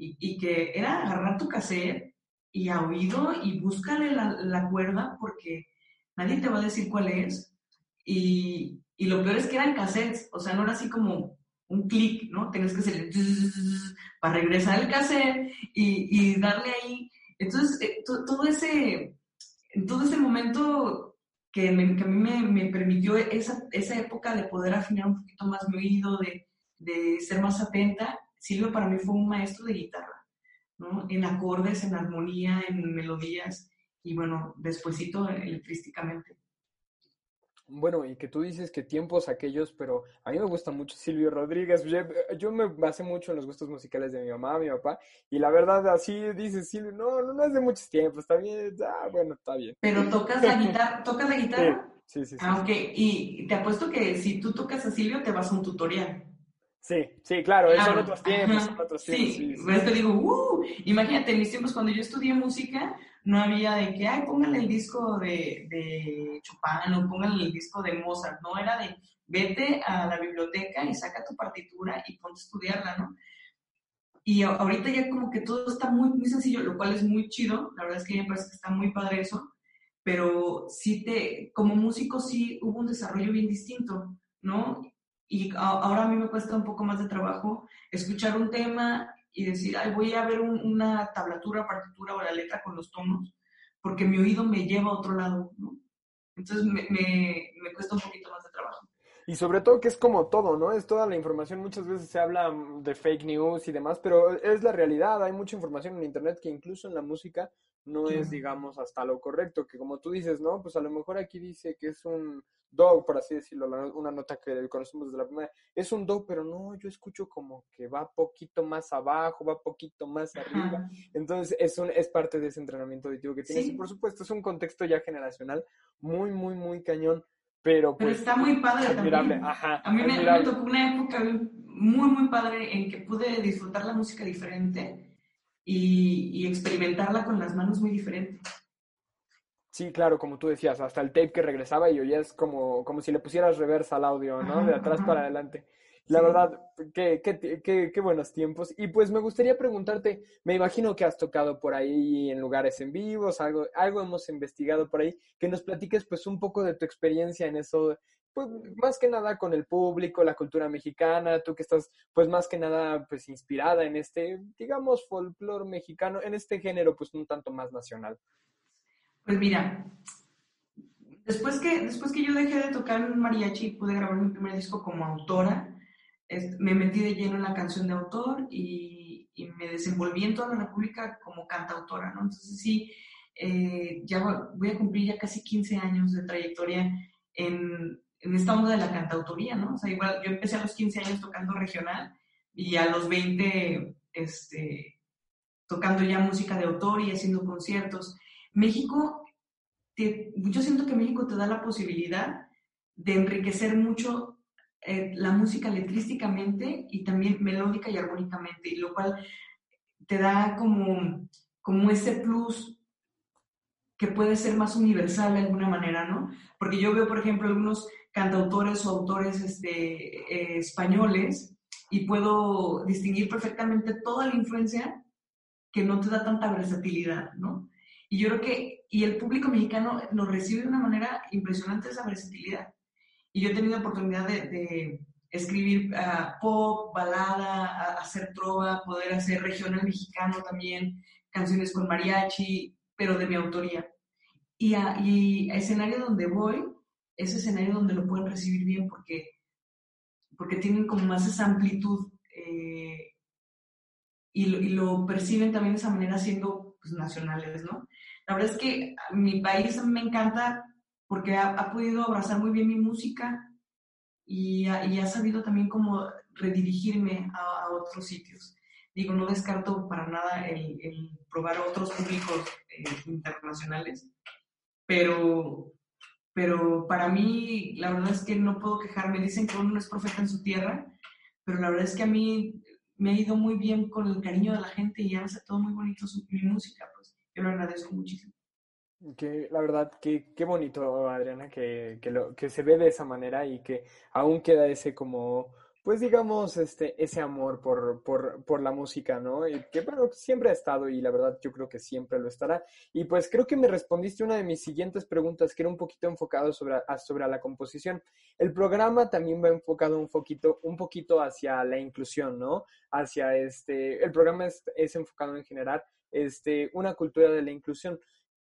Y, que era agarrar tu cassette y a oído y búscale la, cuerda porque nadie te va a decir cuál es. Y, y, lo peor es que eran cassettes, o sea, no era así como un clic, ¿no? Tienes que hacer para regresar el cassette y, darle ahí. Entonces, eh, todo, ese, todo ese momento que, me, que a mí me, me, permitió esa, esa época de poder afinar un poquito más mi oído, de, de ser más atenta, Silvio para mí fue un maestro de guitarra, ¿no? En acordes, en armonía, en melodías y bueno, despuesito electrísticamente. Bueno, y que tú dices que tiempos aquellos, pero a mí me gusta mucho Silvio Rodríguez. Yo, me basé mucho en los gustos musicales de mi mamá, mi papá, y la verdad así dice Silvio, no, no, es de muchos tiempos, está bien, ah, bueno, está bien. Pero tocas la guitarra, ¿tocas la guitarra? Sí, sí, sí. Ah, ok, y te apuesto que si tú tocas a Silvio te vas a un tutorial. Sí, sí, claro, son otros tiempos, son otros tiempos. Sí, sí, te digo, uh, imagínate, en mis tiempos cuando yo estudié música, no había de que, ay, póngale el disco de, de Chopin o póngale el disco de Mozart, no, era de, vete a la biblioteca y saca tu partitura y ponte a estudiarla, ¿no? Y ahorita ya como que todo está muy, muy sencillo, lo cual es muy chido, la verdad es que me parece que está muy padre eso, pero sí te, como músico sí hubo un desarrollo bien distinto, ¿no? Y ahora a mí me cuesta un poco más de trabajo escuchar un tema y decir, ay, voy a ver una tablatura, partitura o la letra con los tonos, porque mi oído me lleva a otro lado, ¿no? Entonces me, me, me cuesta un poquito más de trabajo. Y sobre todo que es como todo, ¿no? Es toda la información. Muchas veces se habla mm, de fake news y demás, pero es la realidad. Hay mucha información en Internet que incluso en la música no es, digamos, hasta lo correcto. Que como tú dices, ¿no? Pues a lo mejor aquí dice que es un do, por así decirlo, una nota que conocemos desde la primera. Es un do, pero no, yo escucho como que va poquito más abajo, va poquito más arriba. Entonces es, un, es parte de ese entrenamiento auditivo que tienes. Y por supuesto es un contexto ya generacional muy, muy, muy cañón pero, pues, está muy padre también. a mí me, tocó una época muy, muy padre en que pude disfrutar la música diferente y, experimentarla con las manos muy diferentes. Sí, claro, como tú decías, hasta el tape que regresaba y oías como, como si le pusieras reversa al audio, ¿no? de atrás para adelante. La verdad, qué, qué, qué, qué, buenos tiempos. Y pues me gustaría preguntarte, me imagino que has tocado por ahí en lugares en vivos, algo, algo hemos investigado por ahí, que nos platiques pues un poco de tu experiencia en eso, pues más que nada con el público, la cultura mexicana, tú que estás pues más que nada pues inspirada en este, digamos, folclore mexicano, en este género pues un tanto más nacional. Pues mira, después que, después que yo dejé de tocar en mariachi y pude grabar mi primer disco como autora, me metí de lleno en la canción de autor y, me desenvolví en toda la República como cantautora, ¿no? Entonces sí, eh, ya voy a cumplir ya casi 15 años de trayectoria en, en esta onda de la cantautoría, ¿no? O sea, igual yo empecé a los 15 años tocando regional y a los 20, este, tocando ya música de autor y haciendo conciertos. México, yo siento que México te da la posibilidad de enriquecer mucho eh, la música letrísticamente y también melódica y armónicamente, y lo cual te da como, como ese plus que puede ser más universal de alguna manera, ¿no? Porque yo veo, por ejemplo, algunos cantautores o autores este, eh, españoles y puedo distinguir perfectamente toda la influencia que no te da tanta versatilidad, ¿no? Y yo creo que, y el público mexicano nos recibe de una manera impresionante esa versatilidad. Y yo he tenido oportunidad de, escribir ah, pop, balada, hacer trova, poder hacer regional mexicano también, canciones con mariachi, pero de mi autoría. Y a, y escenario donde voy, es escenario donde lo pueden recibir bien porque, porque tienen como más esa amplitud eh, y, lo, perciben también de esa manera siendo pues, nacionales, ¿no? La verdad es que mi país me encanta porque ha, podido abrazar muy bien mi música y ha, sabido también cómo redirigirme a, otros sitios. Digo, no descarto para nada el, probar otros públicos internacionales, pero, pero para mí la verdad es que no puedo quejarme. Dicen que uno no es profeta en su tierra, pero la verdad es que a mí me ha ido muy bien con el cariño de la gente y hace todo muy bonito mi música, pues yo lo agradezco muchísimo. Que la verdad, que qué bonito, Adriana, que, que, lo, que se ve de esa manera y que aún queda ese como, pues digamos, este, ese amor por, por, por la música, ¿no? Que bueno, siempre ha estado y la verdad yo creo que siempre lo estará. Y pues creo que me respondiste una de mis siguientes preguntas, que era un poquito enfocado sobre, sobre la composición. El programa también va enfocado un poquito, un poquito hacia la inclusión, ¿no? Hacia este, el programa es, es enfocado en generar este, una cultura de la inclusión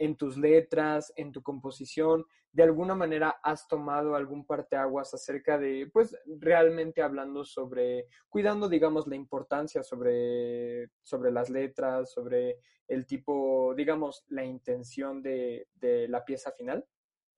en tus letras, en tu composición, de alguna manera has tomado algún parteaguas acerca de, pues, realmente hablando sobre, cuidando, digamos, la importancia sobre, sobre las letras, sobre el tipo, digamos, la intención de, de la pieza final?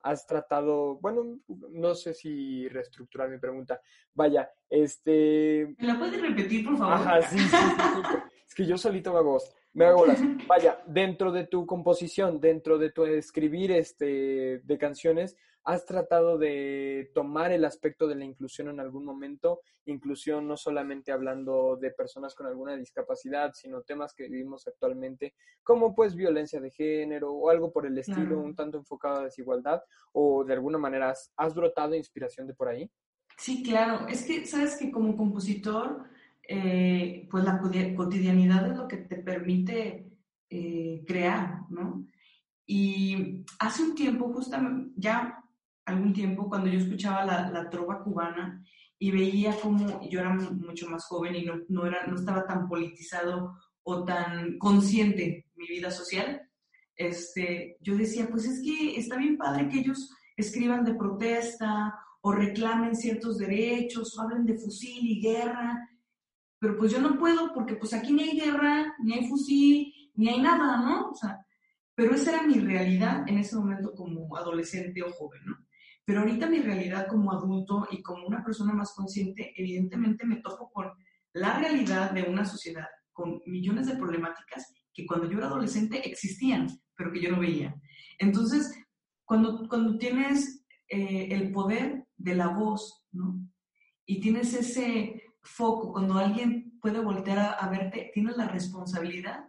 has tratado, bueno, no sé si reestructurar mi pregunta. Vaya, este... ¿Me la puedes repetir, por favor? Ajá, sí, sí, sí, Es que yo solito hago, me hago las... Vaya, dentro de tu composición, dentro de tu escribir este, de canciones, ¿has tratado de tomar el aspecto de la inclusión en algún momento? Inclusión no solamente hablando de personas con alguna discapacidad, sino temas que vivimos actualmente, como pues violencia de género o algo por el estilo, un tanto enfocado a desigualdad, o de alguna manera has, has brotado inspiración de por ahí? Sí, claro. Es que, sabes que como compositor, eh, pues la cotidianidad es lo que te permite eh, crear, ¿no? Y hace un tiempo, justamente, ya algún tiempo, cuando yo escuchaba la, la trova cubana y veía como yo era mucho más joven y no, no, era, no estaba tan politizado o tan consciente mi vida social, este, yo decía, pues es que está bien padre que ellos escriban de protesta o reclamen ciertos derechos o hablen de fusil y guerra, pero pues yo no puedo porque pues aquí ni hay guerra, ni hay fusil, ni hay nada, ¿no? O sea, pero esa era mi realidad en ese momento como adolescente o joven, ¿no? Pero ahorita mi realidad como adulto y como una persona más consciente, evidentemente me topo con la realidad de una sociedad con millones de problemáticas que cuando yo era adolescente existían, pero que yo no veía. Entonces, cuando, cuando tienes eh, el poder de la voz, ¿no? Y tienes ese foco, cuando alguien puede voltear a, a verte, tienes la responsabilidad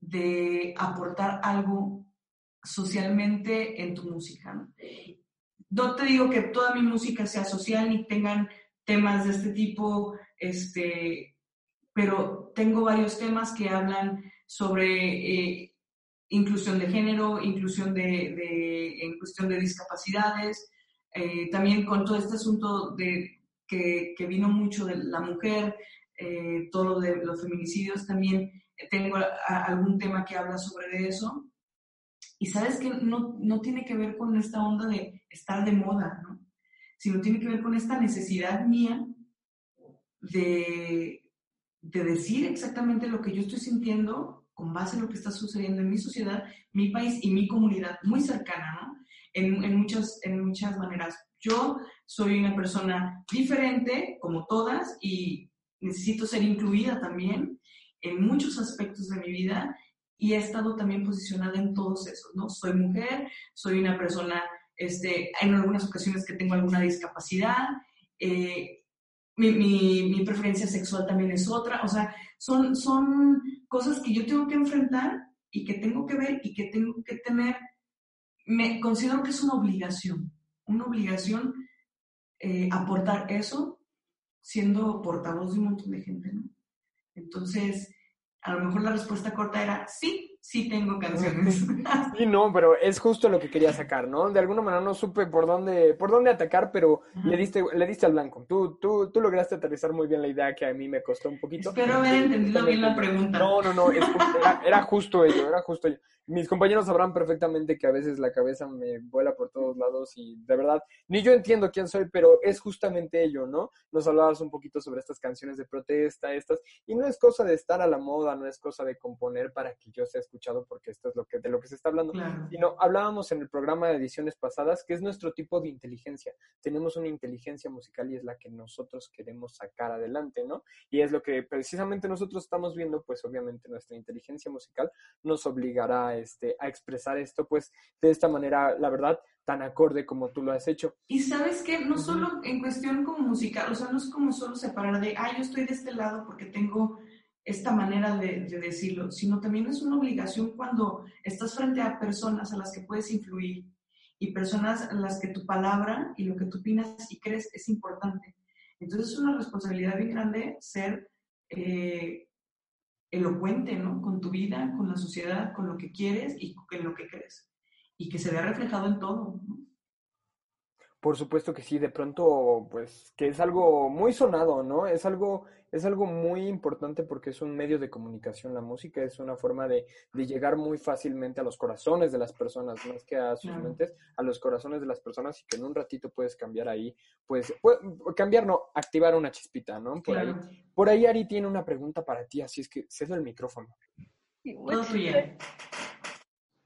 de aportar algo socialmente en tu música. ¿no? no te digo que toda mi música sea social ni tengan temas de este tipo, este, pero tengo varios temas que hablan sobre eh, inclusión de género, inclusión de, en cuestión de discapacidades, eh, también con todo este asunto de, que, vino mucho de la mujer, eh, todo lo de los feminicidios, también tengo algún tema que habla sobre eso. Y sabes que no, no tiene que ver con esta onda de estar de moda, ¿no? Sino tiene que ver con esta necesidad mía de, de decir exactamente lo que yo estoy sintiendo con base en lo que está sucediendo en mi sociedad, mi país y mi comunidad muy cercana, ¿no? En, en, muchas, en muchas maneras. Yo soy una persona diferente, como todas, y necesito ser incluida también en muchos aspectos de mi vida y he estado también posicionada en todos esos, ¿no? Soy mujer, soy una persona, este, en algunas ocasiones que tengo alguna discapacidad, eh, mi, mi, preferencia sexual también es otra, o sea, son, son cosas que yo tengo que enfrentar y que tengo que ver y que tengo que tener, me considero que es una obligación, una obligación eh, aportar eso siendo portavoz de un montón de gente, ¿no? Entonces, a lo mejor la respuesta corta era sí, sí tengo canciones. Sí, no, pero es justo lo que quería sacar, ¿no? De alguna manera no supe por dónde, por dónde atacar, pero le diste, le diste al blanco. Tú, tú, tú lograste aterrizar muy bien la idea que a mí me costó un poquito. Espero haber entendido bien la pregunta. No, no, no, era, era justo ello, era justo ello mis compañeros sabrán perfectamente que a veces la cabeza me vuela por todos lados y de verdad, ni yo entiendo quién soy, pero es justamente ello, ¿no? Nos hablabas un poquito sobre estas canciones de protesta, estas, y no es cosa de estar a la moda, no es cosa de componer para que yo sea escuchado porque esto es lo que, de lo que se está hablando, sino hablábamos en el programa de ediciones pasadas que es nuestro tipo de inteligencia. Tenemos una inteligencia musical y es la que nosotros queremos sacar adelante, ¿no? Y es lo que precisamente nosotros estamos viendo, pues obviamente nuestra inteligencia musical nos obligará a este, a expresar esto, pues de esta manera, la verdad, tan acorde como tú lo has hecho. Y sabes que no solo en cuestión como musical, o sea, no es como solo separar de, ah, yo estoy de este lado porque tengo esta manera de, decirlo, sino también es una obligación cuando estás frente a personas a las que puedes influir y personas a las que tu palabra y lo que tú opinas y crees es importante. Entonces es una responsabilidad bien grande ser eh, elocuente, ¿no? Con tu vida, con la sociedad, con lo que quieres y con lo que crees. Y que se vea reflejado en todo, ¿no? Por supuesto que sí, de pronto, pues, que es algo muy sonado, ¿no? Es algo, es algo muy importante porque es un medio de comunicación. La música es una forma de, de llegar muy fácilmente a los corazones de las personas, más que a sus mentes, a los corazones de las personas y que en un ratito puedes cambiar ahí, pues, cambiar, no, activar una chispita, ¿no? Por ahí. Por ahí Ari tiene una pregunta para ti, así es que cedo el micrófono.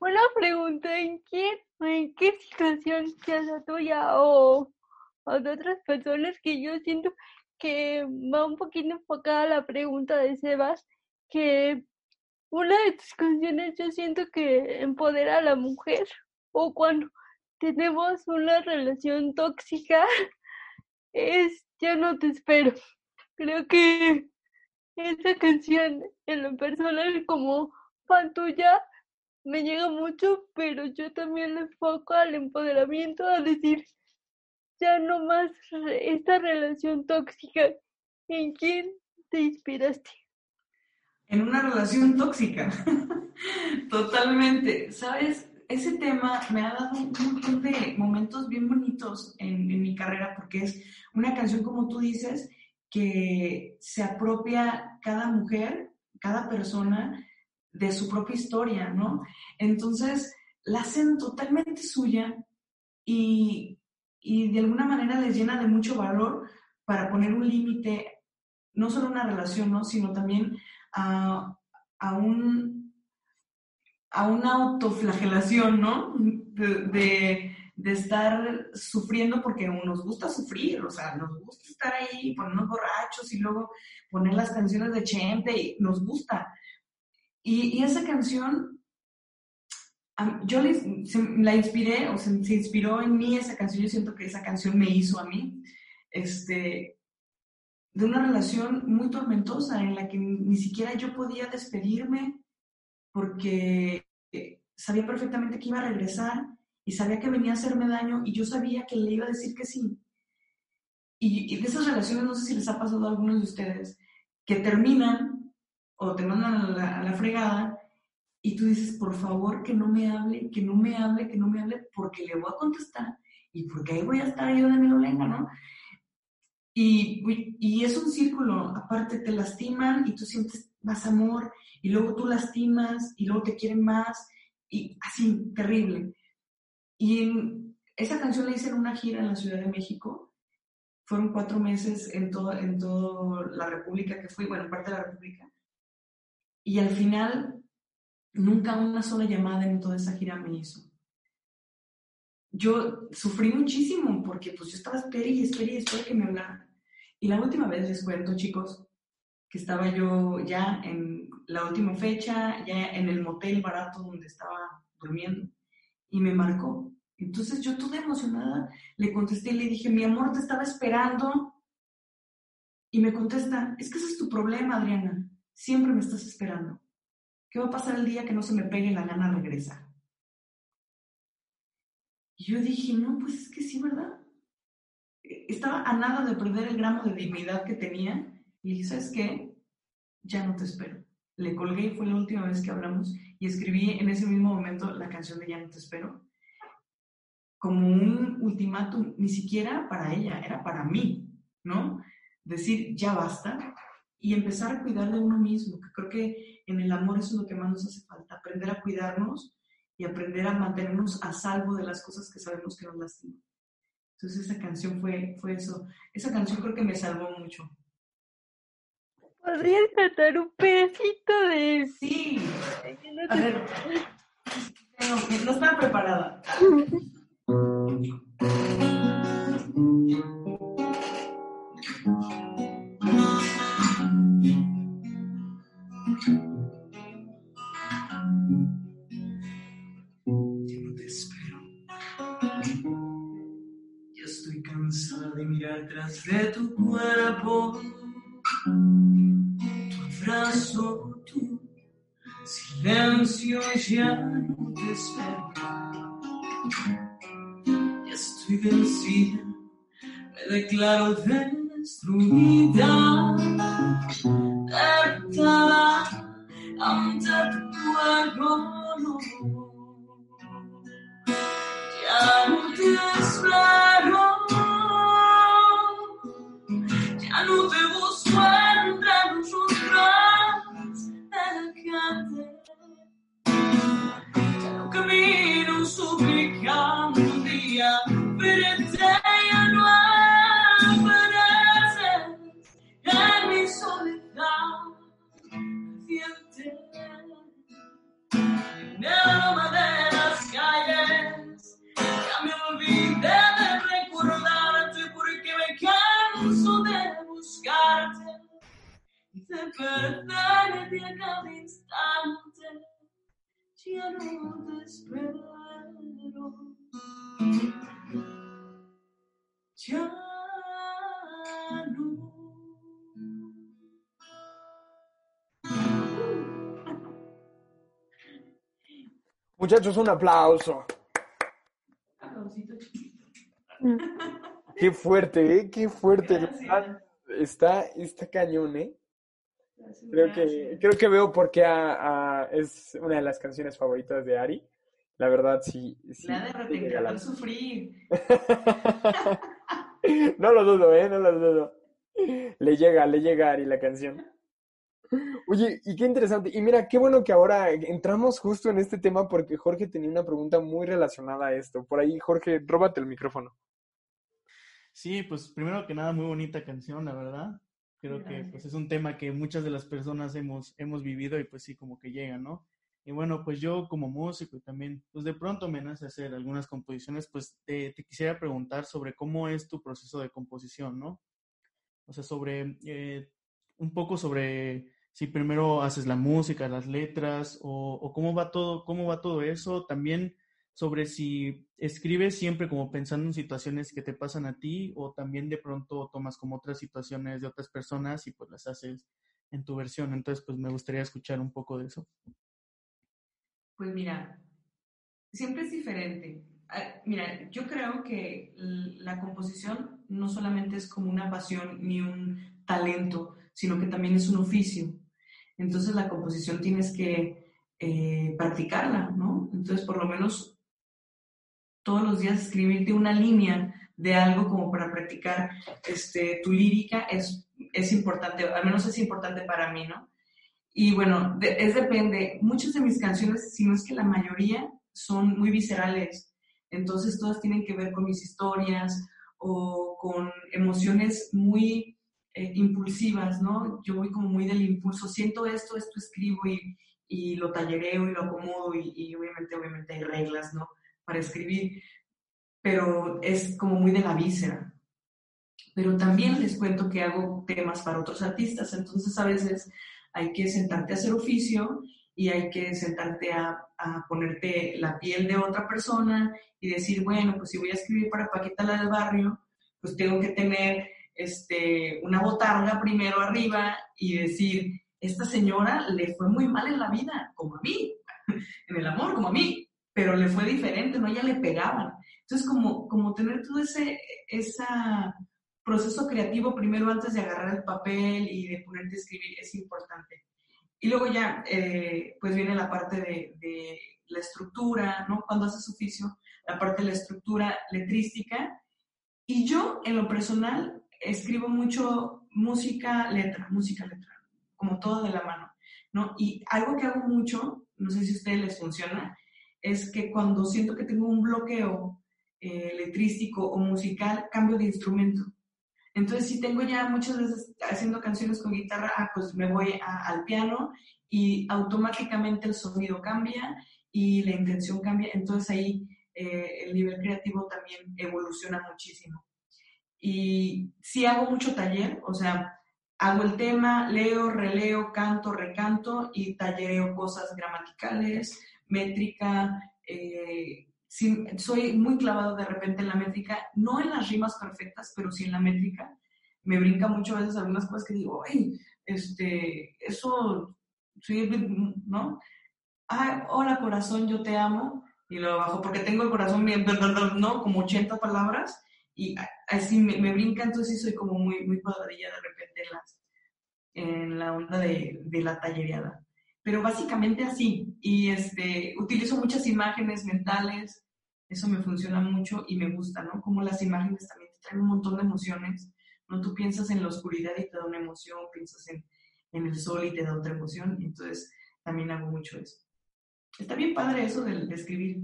Una pregunta, ¿en qué, en qué situación sea la tuya o, de otras personas que yo siento que va un poquito enfocada la pregunta de Sebas, que una de tus canciones yo siento que empodera a la mujer o cuando tenemos una relación tóxica es Ya no te espero. Creo que esa canción en lo personal como fan tuya me llega mucho, pero yo también le enfoco al empoderamiento, a decir, ya no más esta relación tóxica. ¿En quién te inspiraste? En una relación tóxica, totalmente. ¿Sabes? ese tema me ha dado un montón de momentos bien bonitos en, en mi carrera porque es una canción, como tú dices, que se apropia cada mujer, cada persona de su propia historia, ¿no? Entonces, la hacen totalmente suya y, y de alguna manera les llena de mucho valor para poner un límite, no solo a una relación, ¿no? Sino también a, a un a una autoflagelación, ¿no? De, de, estar sufriendo porque nos gusta sufrir, o sea, nos gusta estar ahí, ponernos borrachos y luego poner las canciones de Chente, y nos gusta. Y, y esa canción, yo la inspiré, o se, se, inspiró en mí esa canción, yo siento que esa canción me hizo a mí, este, de una relación muy tormentosa en la que ni siquiera yo podía despedirme porque sabía perfectamente que iba a regresar y sabía que venía a hacerme daño y yo sabía que le iba a decir que sí. Y, de esas relaciones, no sé si les ha pasado a algunos de ustedes, que terminan o te mandan a la, a la fregada y tú dices, por favor, que no me hable, que no me hable, que no me hable, porque le voy a contestar y porque ahí voy a estar yo de mi dolenga, ¿no? Y, y, es un círculo, aparte te lastiman y tú sientes más amor y luego tú lastimas y luego te quieren más y así, terrible. Y esa canción la hice en una gira en la Ciudad de México. Fueron cuatro meses en, todo, en toda la República que fui, bueno, parte de la República. Y al final, nunca una sola llamada en toda esa gira me hizo. Yo sufrí muchísimo porque pues yo estaba espera y espera y espera que me hablara. Y la última vez les cuento, chicos, que estaba yo ya en la última fecha, ya en el motel barato donde estaba durmiendo, y me marcó. Entonces yo toda emocionada le contesté y le dije, mi amor, te estaba esperando. Y me contesta, es que ese es tu problema, Adriana. Siempre me estás esperando. ¿Qué va a pasar el día que no se me pegue la gana regresar? Y yo dije, no, pues es que sí, ¿verdad? Estaba a nada de perder el gramo de dignidad que tenía y dije, ¿sabes qué? Ya no te espero. Le colgué y fue la última vez que hablamos y escribí en ese mismo momento la canción de Ya no te espero como un ultimátum, ni siquiera para ella, era para mí, ¿no? Decir, ya basta y empezar a cuidar de uno mismo, que creo que en el amor eso es lo que más nos hace falta, aprender a cuidarnos y aprender a mantenernos a salvo de las cosas que sabemos que nos lastiman. Entonces esa canción fue, fue eso. Esa canción creo que me salvó mucho. ¿Podrías cantar un pedacito de...? Sí. A ver. No, no estaba preparada. cuerpo tu silencio ya no te espero. Ya estoy vencida, me declaro destruida, harta ante tu cuerpo. Ya no te espero, perderte a cada instante, ya no te espero. Ya no. Muchachos, un aplauso. Qué fuerte, ¿eh? Qué fuerte. Está, está cañón, ¿eh? Creo que, creo que veo por qué es una de las canciones favoritas de Ari. La verdad, sí. sí La de te sufrir. no lo dudo, ¿eh? No lo dudo. Le llega, le llega Ari la canción. Oye, y qué interesante. Y mira, qué bueno que ahora entramos justo en este tema porque Jorge tenía una pregunta muy relacionada a esto. Por ahí, Jorge, róbate el micrófono. Sí, pues primero que nada, muy bonita canción, la verdad. Creo que pues es un tema que muchas de las personas hemos, hemos vivido y pues sí, como que llega, ¿no? Y bueno, pues yo como músico y también, pues de pronto me nace hacer algunas composiciones, pues te, quisiera preguntar sobre cómo es tu proceso de composición, ¿no? O sea, sobre, eh, un poco sobre si primero haces la música, las letras, o, o, cómo va todo, cómo va todo eso. También sobre si escribes siempre como pensando en situaciones que te pasan a ti, o también de pronto tomas como otras situaciones de otras personas y pues las haces en tu versión. Entonces, pues me gustaría escuchar un poco de eso. Pues mira, siempre es diferente. Ah, mira, yo creo que la composición no solamente es como una pasión ni un talento, sino que también es un oficio. Entonces la composición tienes que eh, practicarla, ¿no? Entonces por lo menos todos los días escribirte una línea de algo como para practicar este, tu lírica es, es importante, al menos es importante para mí, ¿no? Y bueno, es depende. Muchas de mis canciones, si no es que la mayoría, son muy viscerales. Entonces todas tienen que ver con mis historias o con emociones muy eh, impulsivas, ¿no? Yo voy como muy del impulso. Siento esto, esto escribo y, y lo tallereo y lo acomodo y, y, obviamente, obviamente hay reglas, ¿no? Para escribir. Pero es como muy de la víscera. Pero también les cuento que hago temas para otros artistas. Entonces a veces hay que sentarte a hacer oficio y hay que sentarte a, ponerte la piel de otra persona y decir, bueno, pues si voy a escribir para Paquita la del barrio, pues tengo que tener este, una botarga primero arriba y decir, esta señora le fue muy mal en la vida, como a mí, en el amor, como a mí, pero le fue diferente, ¿no? Ella le pegaban. Entonces, como, como tener todo ese esa proceso creativo primero antes de agarrar el papel y de ponerte a escribir es importante. Y luego ya, eh, pues viene la parte de, la estructura, ¿no? Cuando haces oficio, la parte de la estructura letrística. Y yo, en lo personal, escribo mucho música, letra, música, letra, como todo de la mano, ¿no? Y algo que hago mucho, no sé si a ustedes les funciona, es que cuando siento que tengo un bloqueo eh, letrístico o musical, cambio de instrumento. Entonces, si tengo ya muchas veces haciendo canciones con guitarra, ah, pues me voy al piano y automáticamente el sonido cambia y la intención cambia. Entonces ahí eh, el nivel creativo también evoluciona muchísimo. Y sí hago mucho taller, o sea, hago el tema, leo, releo, canto, recanto y tallereo cosas gramaticales, métrica, eh, soy muy clavado de repente en la métrica, no en las rimas perfectas, pero sí en la métrica. Me brinca mucho a veces algunas cosas que digo, ay, este, eso, sí, ¿no? Ay, hola corazón, yo te amo. Y lo bajo porque tengo el corazón bien, ¿no? Como 80 palabras. Y así me, me brinca, entonces sí soy como muy, muy cuadradilla de repente en la onda de, de la tallereada pero básicamente así. Y este, utilizo muchas imágenes mentales, eso me funciona mucho y me gusta, ¿no? Como las imágenes también te traen un montón de emociones, ¿no? Tú piensas en la oscuridad y te da una emoción, piensas en, en el sol y te da otra emoción, entonces también hago mucho eso. Está bien padre eso de, escribir.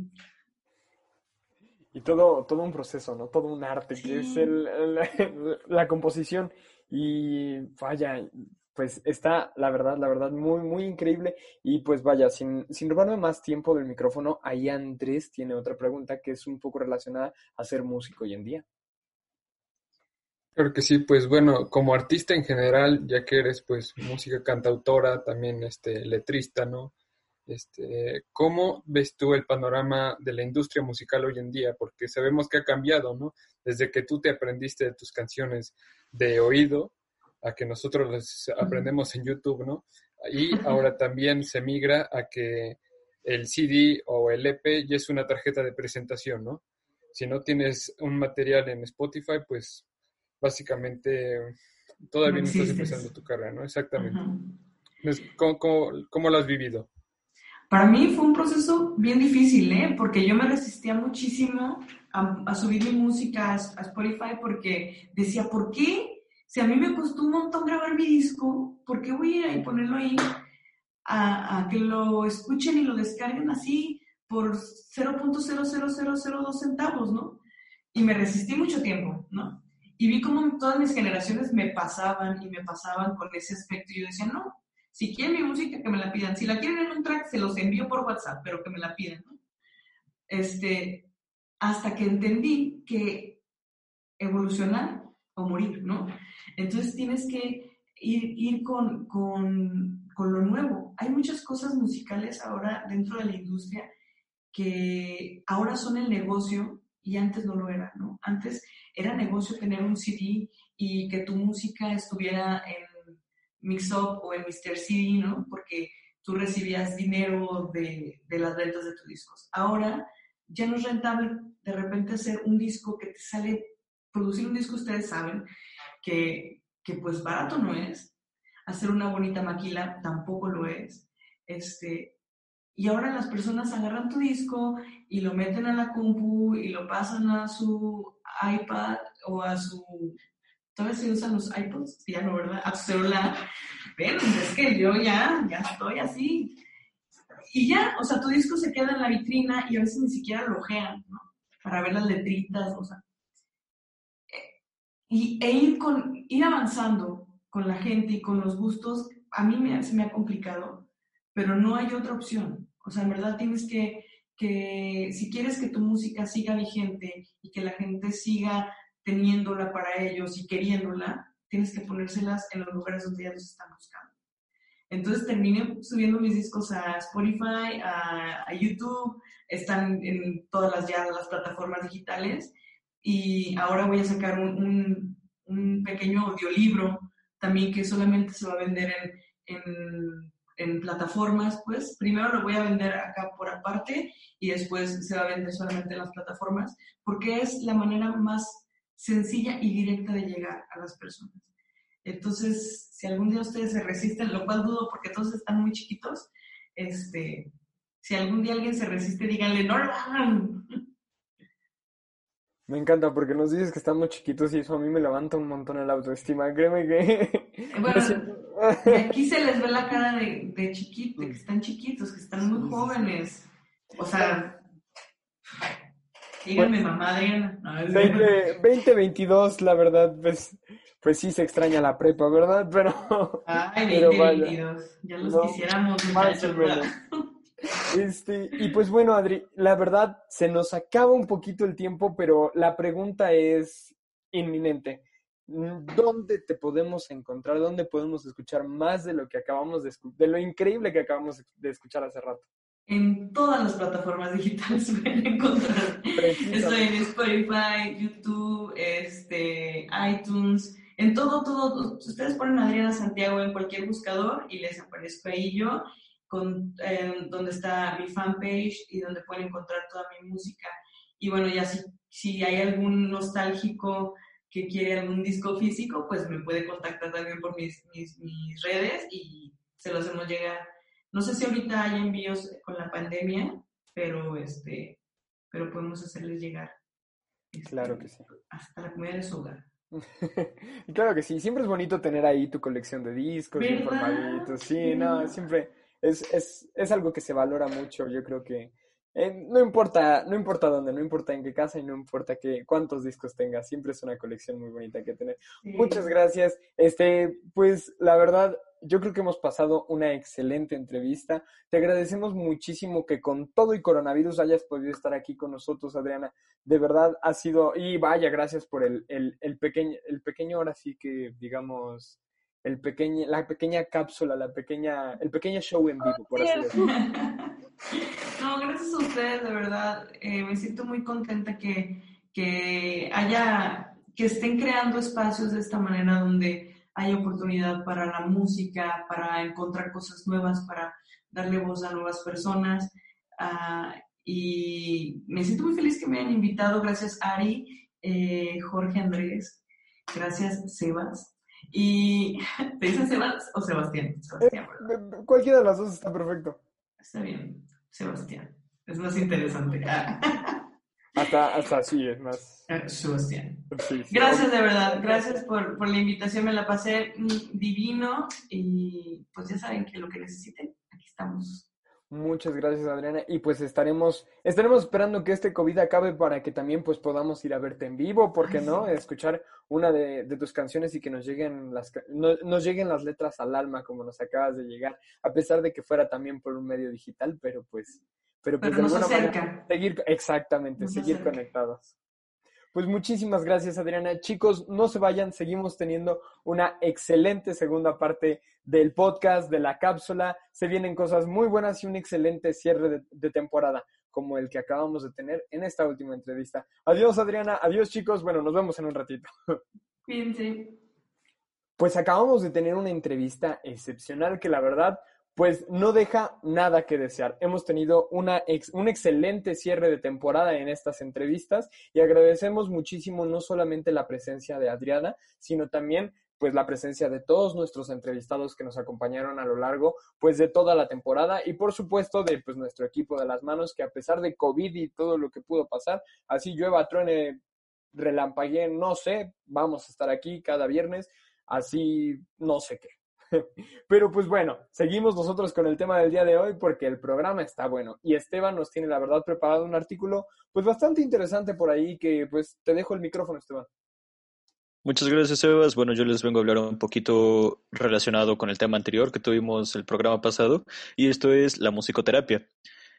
Y todo, todo un proceso, ¿no? Todo un arte, que es el, la, la composición. Y vaya, pues está, la verdad, la verdad, muy, muy increíble. Y pues vaya, sin, sin robarme más tiempo del micrófono, ahí Andrés tiene otra pregunta que es un poco relacionada a ser músico hoy en día. Claro que sí, pues bueno, como artista en general, ya que eres pues música cantautora, también este letrista, ¿no? Este, ¿cómo ves tú el panorama de la industria musical hoy en día? Porque sabemos que ha cambiado, ¿no? Desde que tú te aprendiste de tus canciones de oído, a que nosotros les aprendemos en YouTube, ¿no? Y ahora también se migra a que el CD o el EP ya es una tarjeta de presentación, ¿no? Si no tienes un material en Spotify, pues básicamente todavía no, estás empezando tu carrera, ¿no? Exactamente. ¿Cómo, lo has vivido? Para mí fue un proceso bien difícil, ¿eh? Porque yo me resistía muchísimo a, subir mi música a, Spotify porque decía, ¿por qué? Si a mí me costó un montón grabar mi disco, ¿por qué voy a ponerlo ahí a, que lo escuchen y lo descarguen así por 0.00002 centavos, ¿no? Y me resistí mucho tiempo, ¿no? Y vi como todas mis generaciones me pasaban y me pasaban con ese aspecto. Y yo decía, no, si quieren mi música, que me la pidan. Si la quieren en un track, se los envío por WhatsApp, pero que me la pidan, ¿no? Este, hasta que entendí que evolucionar o morir, ¿no? Entonces tienes que ir, con, con, con lo nuevo. Hay muchas cosas musicales ahora dentro de la industria que ahora son el negocio y antes no lo era, ¿no? Antes era negocio tener un CD y que tu música estuviera en Mixup o en Mr. CD, ¿no? Porque tú recibías dinero de, de las ventas de tus discos. Ahora ya no es rentable de repente hacer un disco que te sale, producir un disco ustedes saben que, que pues barato no es, hacer una bonita maquila tampoco lo es, este, y ahora las personas agarran tu disco y lo meten a la compu y lo pasan a su iPad o a su... ¿Todavía se usan los iPods? Ya no, ¿verdad? A su celular. Ven, es que yo ya, ya estoy así. Y ya, o sea, tu disco se queda en la vitrina y a veces ni siquiera lo ojean, ¿no? Para ver las letritas, o sea. Y, e ir, con, ir avanzando con la gente y con los gustos, a mí me, se me ha complicado, pero no hay otra opción. O sea, en verdad tienes que, que, si quieres que tu música siga vigente y que la gente siga teniéndola para ellos y queriéndola, tienes que ponérselas en los lugares donde ellos están buscando. Entonces terminé subiendo mis discos a Spotify, a, YouTube, están en todas las ya las plataformas digitales y ahora voy a sacar un, un, pequeño audiolibro también que solamente se va a vender en, en, en, plataformas, pues primero lo voy a vender acá por aparte y después se va a vender solamente en las plataformas porque es la manera más sencilla y directa de llegar a las personas. Entonces, si algún día ustedes se resisten, lo cual dudo porque todos están muy chiquitos, este, si algún día alguien se resiste, díganle, no lo hagan. Me encanta porque nos dices que estamos chiquitos y eso a mí me levanta un montón el autoestima. Créeme que. Bueno, aquí se les ve la cara de, de chiquito, que están chiquitos, que están muy jóvenes. O sea, díganme mamá Adriana. 2022, la verdad, pues pues sí se extraña la prepa, ¿verdad? Pero. Ay, 2022. Ya los quisiéramos. Más o menos. Este, y pues bueno, Adri, la verdad se nos acaba un poquito el tiempo, pero la pregunta es inminente. ¿Dónde te podemos encontrar? ¿Dónde podemos escuchar más de lo que acabamos de escuchar, de lo increíble que acabamos de escuchar hace rato? En todas las plataformas digitales pueden encontrar. Estoy en Spotify, YouTube, este, iTunes, en todo, todo, ustedes ponen Adriana Santiago en cualquier buscador y les aparezco ahí yo, con, eh, donde está mi fanpage y donde pueden encontrar toda mi música. Y bueno, ya si, si hay algún nostálgico que quiere algún disco físico, pues me puede contactar también por mis, mis, mis redes y se lo hacemos llegar. No sé si ahorita hay envíos con la pandemia, pero este, pero podemos hacerles llegar. Este, claro que sí. Hasta la comida de su hogar. claro que sí, siempre es bonito tener ahí tu colección de discos, informaditos, sí, no, siempre es, es, es, algo que se valora mucho, yo creo que eh, no importa, no importa dónde, no importa en qué casa y no importa qué, cuántos discos tengas, siempre es una colección muy bonita que tener. Muchas gracias, este, pues la verdad, yo creo que hemos pasado una excelente entrevista. Te agradecemos muchísimo que con todo y coronavirus hayas podido estar aquí con nosotros, Adriana. De verdad ha sido, y vaya, gracias por el, el, el pequeño, el pequeño ahora sí que, digamos, el pequeño, la pequeña cápsula, la pequeña, el pequeño show en vivo, por así decirlo. No, gracias a ustedes, de verdad. Eh, me siento muy contenta que, que haya, que estén creando espacios de esta manera donde hay oportunidad para la música, para encontrar cosas nuevas, para darle voz a nuevas personas. Ah, y me siento muy feliz que me hayan invitado. Gracias Ari, eh, Jorge Andrés, gracias Sebas. Y ¿te dicen Sebas o Sebastián? Eh, cualquiera de las dos está perfecto. Está bien, Sebastián. Es más interesante. Hasta, hasta sí, es más. Eh, Sebastián. Gracias de verdad, gracias por, por, la invitación, me la pasé mm, divino y pues ya saben que lo que necesiten, aquí estamos. Muchas gracias, Adriana. Y pues estaremos, estaremos esperando que este COVID acabe para que también pues podamos ir a verte en vivo, ¿por qué no? Escuchar una de, de, tus canciones y que nos lleguen las no, nos lleguen las letras al alma como nos acabas de llegar, a pesar de que fuera también por un medio digital, pero pues, pero pues de alguna manera seguir, exactamente, seguir conectados. Pues muchísimas gracias, Adriana. Chicos, no se vayan, seguimos teniendo una excelente segunda parte del podcast, de la cápsula. Se vienen cosas muy buenas y un excelente cierre de, temporada, como el que acabamos de tener en esta última entrevista. Adiós, Adriana. Adiós, chicos. Bueno, nos vemos en un ratito. Fíjense. Pues acabamos de tener una entrevista excepcional que la verdad pues no deja nada que desear. Hemos tenido una un excelente cierre de temporada en estas entrevistas y agradecemos muchísimo no solamente la presencia de Adriana, sino también pues la presencia de todos nuestros entrevistados que nos acompañaron a lo largo pues de toda la temporada y por supuesto de pues nuestro equipo de las manos que a pesar de COVID y todo lo que pudo pasar, así llueva, truene, relampaguee, no sé, vamos a estar aquí cada viernes, así no sé qué. Pero pues bueno, seguimos nosotros con el tema del día de hoy porque el programa está bueno y Esteban nos tiene la verdad preparado un artículo pues bastante interesante por ahí que pues te dejo el micrófono Esteban. Muchas gracias Sebas. Bueno, yo les vengo a hablar un poquito relacionado con el tema anterior que tuvimos el programa pasado y esto es la musicoterapia.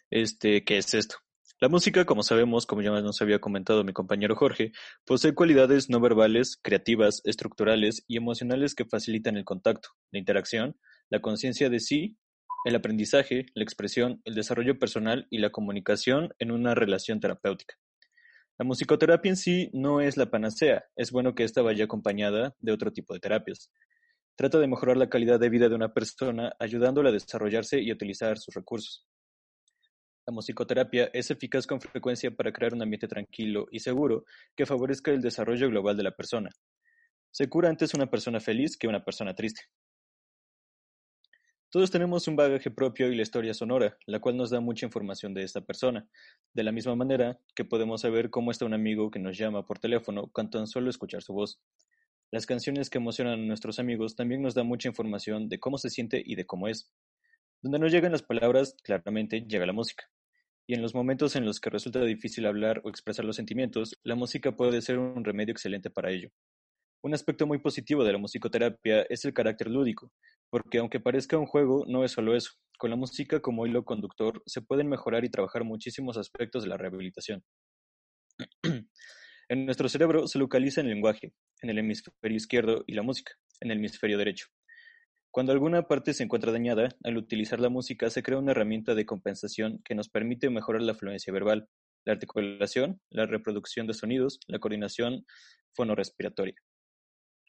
Este, ¿qué es esto? La música, como sabemos, como ya nos había comentado mi compañero Jorge, posee cualidades no verbales, creativas, estructurales y emocionales que facilitan el contacto, la interacción, la conciencia de sí, el aprendizaje, la expresión, el desarrollo personal y la comunicación en una relación terapéutica. La musicoterapia en sí no es la panacea, es bueno que ésta vaya acompañada de otro tipo de terapias. Trata de mejorar la calidad de vida de una persona ayudándola a desarrollarse y utilizar sus recursos. La musicoterapia es eficaz con frecuencia para crear un ambiente tranquilo y seguro que favorezca el desarrollo global de la persona. Se cura antes una persona feliz que una persona triste. Todos tenemos un bagaje propio y la historia sonora, la cual nos da mucha información de esta persona, de la misma manera que podemos saber cómo está un amigo que nos llama por teléfono con tan solo escuchar su voz. Las canciones que emocionan a nuestros amigos también nos dan mucha información de cómo se siente y de cómo es. Donde no llegan las palabras, claramente llega la música. Y en los momentos en los que resulta difícil hablar o expresar los sentimientos, la música puede ser un remedio excelente para ello. Un aspecto muy positivo de la musicoterapia es el carácter lúdico, porque aunque parezca un juego, no es solo eso. Con la música como hilo conductor se pueden mejorar y trabajar muchísimos aspectos de la rehabilitación. en nuestro cerebro se localiza el lenguaje, en el hemisferio izquierdo y la música, en el hemisferio derecho. Cuando alguna parte se encuentra dañada, al utilizar la música se crea una herramienta de compensación que nos permite mejorar la fluencia verbal, la articulación, la reproducción de sonidos, la coordinación fonorrespiratoria.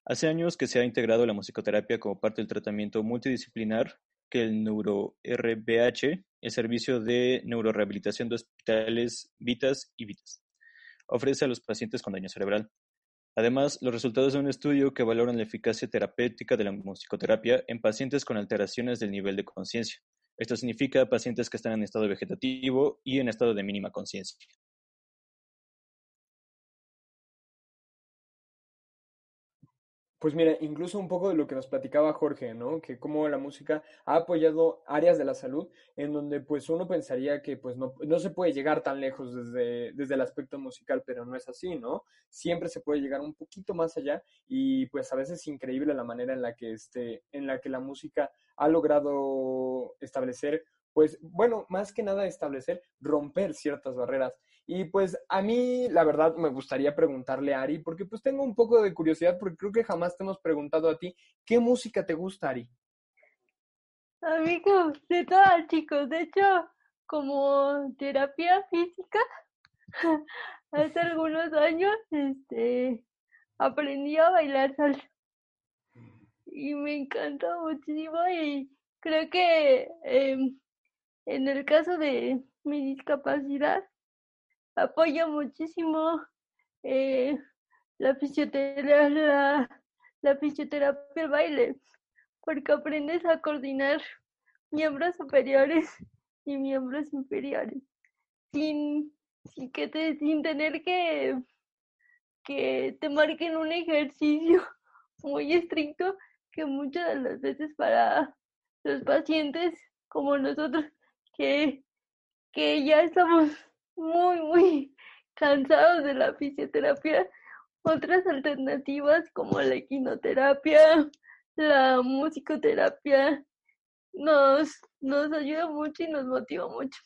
Hace años que se ha integrado la musicoterapia como parte del tratamiento multidisciplinar que el NeuroRBH, el Servicio de Neurorehabilitación de Hospitales Vitas y Vitas, ofrece a los pacientes con daño cerebral. Además, los resultados de un estudio que valoran la eficacia terapéutica de la musicoterapia en pacientes con alteraciones del nivel de conciencia. Esto significa pacientes que están en estado vegetativo y en estado de mínima conciencia. Pues mira, incluso un poco de lo que nos platicaba Jorge, ¿no? Que cómo la música ha apoyado áreas de la salud en donde pues uno pensaría que pues no, no se puede llegar tan lejos desde, desde el aspecto musical, pero no es así, ¿no? Siempre se puede llegar un poquito más allá y pues a veces es increíble la manera en la que este, en la que la música ha logrado establecer pues bueno, más que nada establecer, romper ciertas barreras. Y pues a mí, la verdad, me gustaría preguntarle a Ari, porque pues tengo un poco de curiosidad, porque creo que jamás te hemos preguntado a ti, ¿qué música te gusta, Ari? Amigos, de todas, chicos. De hecho, como terapia física, hace algunos años, este, aprendí a bailar salsa. Y me encantó muchísimo y creo que em, en el caso de mi discapacidad, apoyo muchísimo eh, la, fisioterapia, la, el baile, porque aprendes a coordinar miembros superiores y miembros inferiores, sin, sin, que te, sin tener que, que te marquen un ejercicio muy estricto que muchas de las veces para los pacientes como nosotros que, que ya estamos muy, muy cansados de la fisioterapia, otras alternativas como la quinoterapia, la musicoterapia, nos, nos ayuda mucho y nos motiva mucho.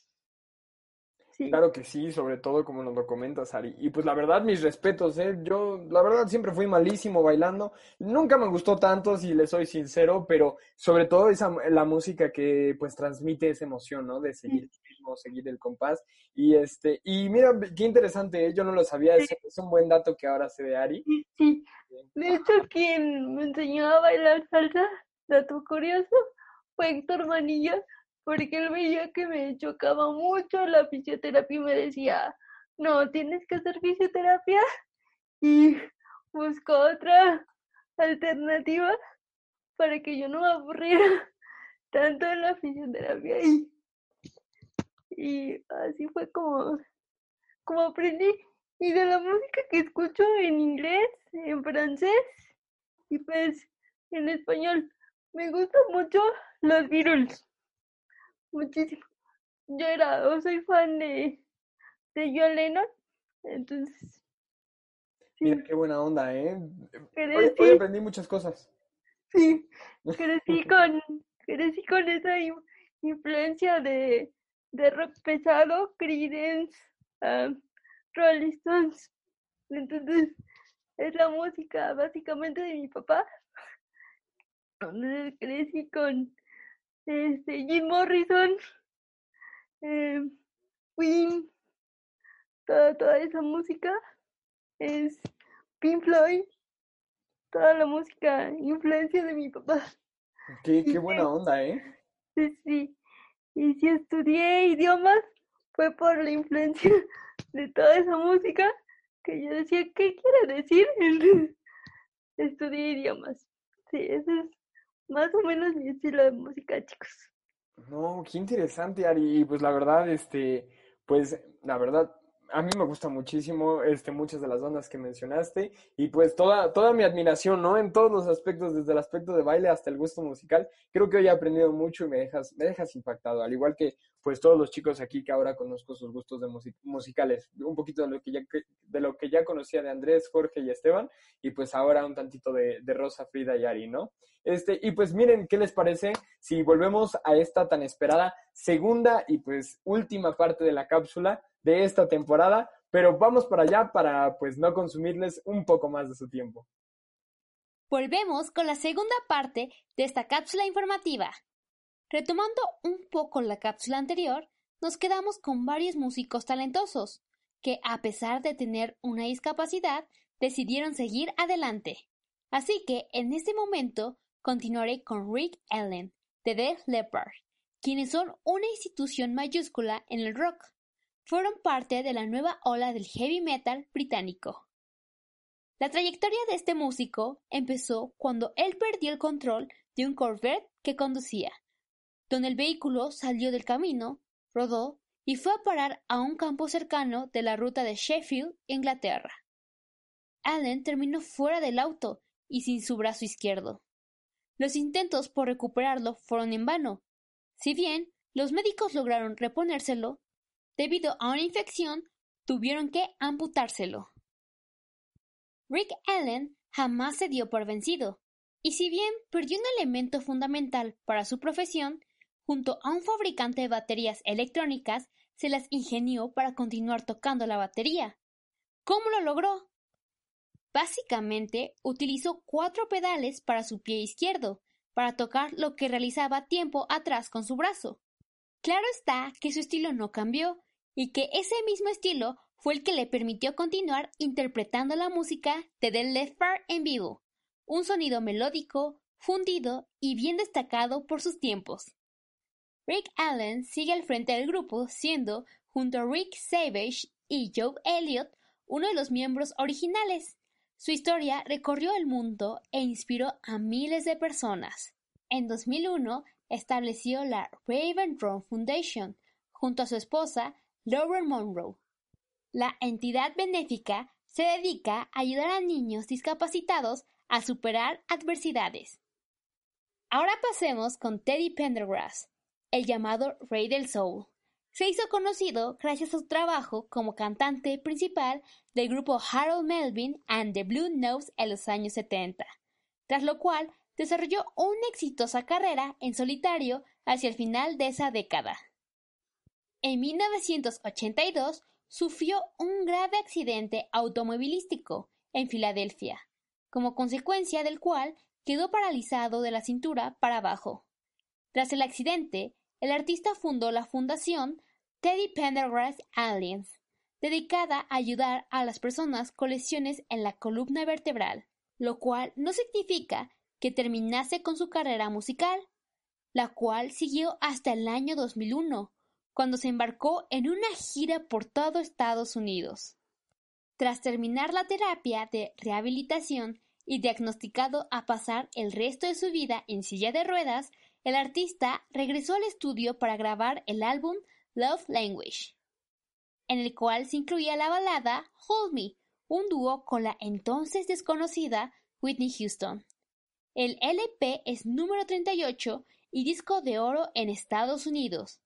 Claro que sí, sobre todo como nos lo comentas, Ari. Y pues la verdad, mis respetos, ¿eh? Yo, la verdad, siempre fui malísimo bailando. Nunca me gustó tanto, si le soy sincero, pero sobre todo esa, la música que pues transmite esa emoción, ¿no? De seguir el ritmo, seguir el compás. Y este, y mira, qué interesante, ¿eh? Yo no lo sabía, es, es un buen dato que ahora se de Ari. Sí, de hecho, quien me enseñó a bailar salsa, dato curioso, fue Héctor Manilla porque él veía que me chocaba mucho la fisioterapia y me decía, no, tienes que hacer fisioterapia y buscó otra alternativa para que yo no me aburriera tanto en la fisioterapia y, y así fue como, como aprendí y de la música que escucho en inglés, en francés y pues en español. Me gustan mucho los Beatles muchísimo. Yo era, o soy fan de, de John Lennon, entonces. Mira qué buena onda, ¿eh? Hoy, aprendí muchas cosas. Sí, crecí con, crecí con esa influencia de, de rock pesado, Creedence, um, Rolling Stones. Entonces, es la música básicamente de mi papá. Entonces crecí con, este, Jim Morrison, eh, Queen, toda, toda esa música es Pink Floyd, toda la música, influencia de mi papá. Qué, qué buena onda, ¿eh? Sí, sí. Y si estudié idiomas, fue por la influencia de toda esa música que yo decía, ¿qué quiere decir? estudié idiomas. Sí, eso es más o menos mi estilo de música, chicos. No, qué interesante, Ari. Y pues la verdad, este, pues la verdad, a mí me gusta muchísimo este, muchas de las bandas que mencionaste y pues toda, toda mi admiración, ¿no? En todos los aspectos, desde el aspecto de baile hasta el gusto musical. Creo que hoy he aprendido mucho y me dejas, me dejas impactado, al igual que pues todos los chicos aquí que ahora conozco sus gustos de musicales. Un poquito de lo, que ya, de lo que ya conocía de Andrés, Jorge y Esteban y pues ahora un tantito de, de Rosa, Frida y Ari, ¿no? Este, y pues miren, ¿qué les parece si volvemos a esta tan esperada segunda y pues última parte de la cápsula? de esta temporada, pero vamos para allá para pues no consumirles un poco más de su tiempo. Volvemos con la segunda parte de esta cápsula informativa. Retomando un poco la cápsula anterior, nos quedamos con varios músicos talentosos, que a pesar de tener una discapacidad, decidieron seguir adelante. Así que en este momento continuaré con Rick Allen, de The Leppard, quienes son una institución mayúscula en el rock fueron parte de la nueva ola del heavy metal británico. La trayectoria de este músico empezó cuando él perdió el control de un Corvette que conducía, donde el vehículo salió del camino, rodó y fue a parar a un campo cercano de la ruta de Sheffield, Inglaterra. Allen terminó fuera del auto y sin su brazo izquierdo. Los intentos por recuperarlo fueron en vano. Si bien los médicos lograron reponérselo, Debido a una infección, tuvieron que amputárselo. Rick Allen jamás se dio por vencido, y si bien perdió un elemento fundamental para su profesión, junto a un fabricante de baterías electrónicas, se las ingenió para continuar tocando la batería. ¿Cómo lo logró? Básicamente utilizó cuatro pedales para su pie izquierdo, para tocar lo que realizaba tiempo atrás con su brazo. Claro está que su estilo no cambió y que ese mismo estilo fue el que le permitió continuar interpretando la música de The Left Bar en vivo, un sonido melódico, fundido y bien destacado por sus tiempos. Rick Allen sigue al frente del grupo siendo, junto a Rick Savage y Joe Elliott, uno de los miembros originales. Su historia recorrió el mundo e inspiró a miles de personas. En 2001 estableció la Raven Run Foundation, junto a su esposa Lauren Monroe. La entidad benéfica se dedica a ayudar a niños discapacitados a superar adversidades. Ahora pasemos con Teddy Pendergrass, el llamado Rey del Soul. Se hizo conocido gracias a su trabajo como cantante principal del grupo Harold Melvin and the Blue Notes en los años 70, tras lo cual desarrolló una exitosa carrera en solitario hacia el final de esa década. En 1982 sufrió un grave accidente automovilístico en Filadelfia, como consecuencia del cual quedó paralizado de la cintura para abajo. Tras el accidente, el artista fundó la fundación Teddy Pendergrass Alliance, dedicada a ayudar a las personas con lesiones en la columna vertebral, lo cual no significa que terminase con su carrera musical, la cual siguió hasta el año 2001, cuando se embarcó en una gira por todo Estados Unidos. Tras terminar la terapia de rehabilitación y diagnosticado a pasar el resto de su vida en silla de ruedas, el artista regresó al estudio para grabar el álbum Love Language, en el cual se incluía la balada Hold Me, un dúo con la entonces desconocida Whitney Houston. El LP es número 38 y disco de oro en Estados Unidos.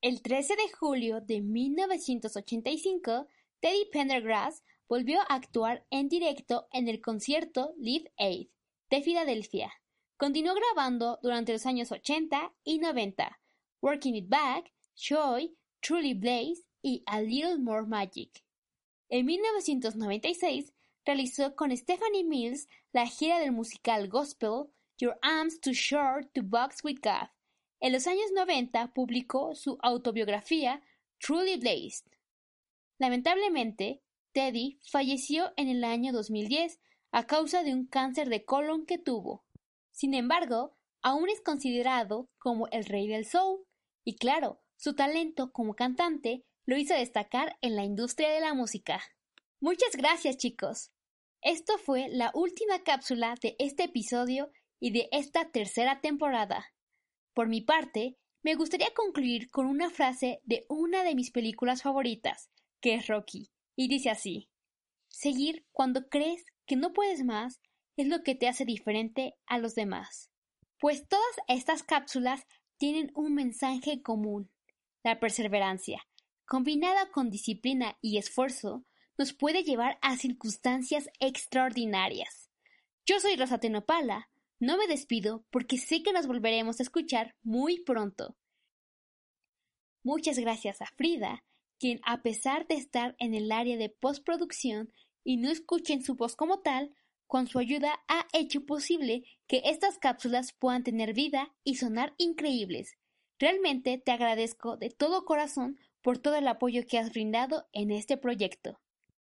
El 13 de julio de 1985, Teddy Pendergrass volvió a actuar en directo en el concierto Live Aid de Filadelfia. Continuó grabando durante los años 80 y 90, Working It Back, Joy, Truly Blaze y A Little More Magic. En 1996 realizó con Stephanie Mills la gira del musical gospel Your Arms Too Short to Box with God. En los años 90 publicó su autobiografía Truly Blazed. Lamentablemente, Teddy falleció en el año 2010 a causa de un cáncer de colon que tuvo. Sin embargo, aún es considerado como el rey del soul, y claro, su talento como cantante lo hizo destacar en la industria de la música. Muchas gracias chicos. Esto fue la última cápsula de este episodio y de esta tercera temporada. Por mi parte, me gustaría concluir con una frase de una de mis películas favoritas, que es Rocky, y dice así Seguir cuando crees que no puedes más es lo que te hace diferente a los demás. Pues todas estas cápsulas tienen un mensaje común. La perseverancia, combinada con disciplina y esfuerzo, nos puede llevar a circunstancias extraordinarias. Yo soy Rosa Tenopala. No me despido porque sé que nos volveremos a escuchar muy pronto. Muchas gracias a Frida, quien a pesar de estar en el área de postproducción y no escuchen su voz como tal, con su ayuda ha hecho posible que estas cápsulas puedan tener vida y sonar increíbles. Realmente te agradezco de todo corazón por todo el apoyo que has brindado en este proyecto.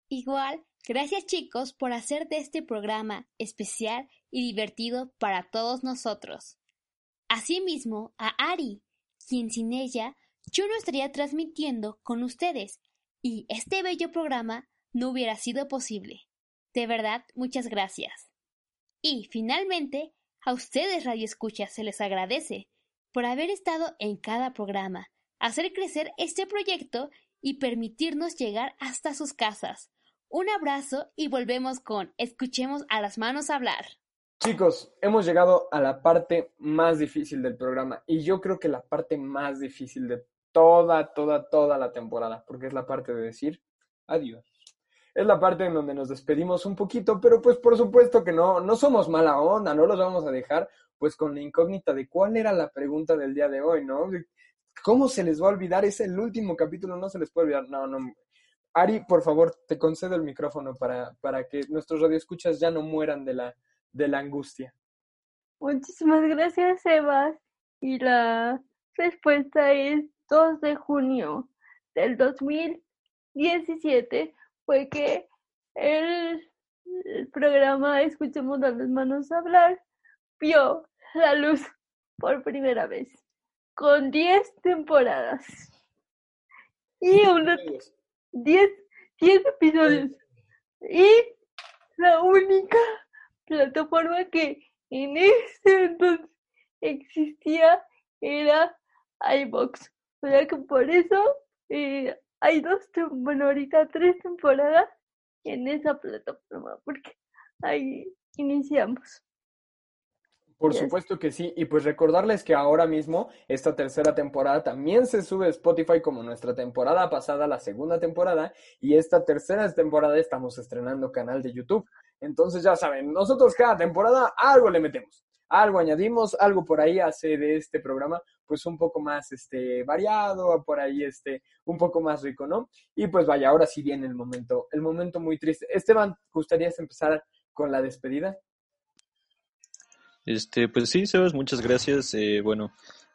Igual, gracias chicos por hacer de este programa especial y divertido para todos nosotros. Asimismo, a Ari, quien sin ella yo no estaría transmitiendo con ustedes y este bello programa no hubiera sido posible. De verdad, muchas gracias. Y finalmente, a ustedes Radio Escucha se les agradece por haber estado en cada programa, hacer crecer este proyecto y permitirnos llegar hasta sus casas. Un abrazo y volvemos con Escuchemos a las manos hablar. Chicos, hemos llegado a la parte más difícil del programa y yo creo que la parte más difícil de toda, toda, toda la temporada, porque es la parte de decir adiós es la parte en donde nos despedimos un poquito, pero pues por supuesto que no, no somos mala onda, no los vamos a dejar pues con la incógnita de cuál era la pregunta del día de hoy, ¿no? ¿Cómo se les va a olvidar? Es el último capítulo, no se les puede olvidar. No, no. Ari, por favor, te concedo el micrófono para, para que nuestros radioescuchas ya no mueran de la, de la angustia. Muchísimas gracias, Eva. Y la respuesta es 2 de junio del 2017 fue que el, programa Escuchemos a las manos hablar vio la luz por primera vez con 10 temporadas. Y unos 10 episodios. y la única plataforma que en ese entonces existía era iBox O sea que por eso eh, hay dos, bueno, ahorita tres temporadas en esa plataforma, porque ahí iniciamos. Por supuesto que sí, y pues recordarles que ahora mismo esta tercera temporada también se sube a Spotify como nuestra temporada pasada, la segunda temporada, y esta tercera temporada estamos estrenando canal de YouTube. Entonces ya saben, nosotros cada temporada algo le metemos, algo añadimos, algo por ahí hace de este programa pues un poco más este variado, por ahí este un poco más rico, ¿no? Y pues vaya, ahora sí viene el momento, el momento muy triste. Esteban, ¿gustarías empezar con la despedida? Este, pues sí, Sebas, muchas gracias. Eh, bueno,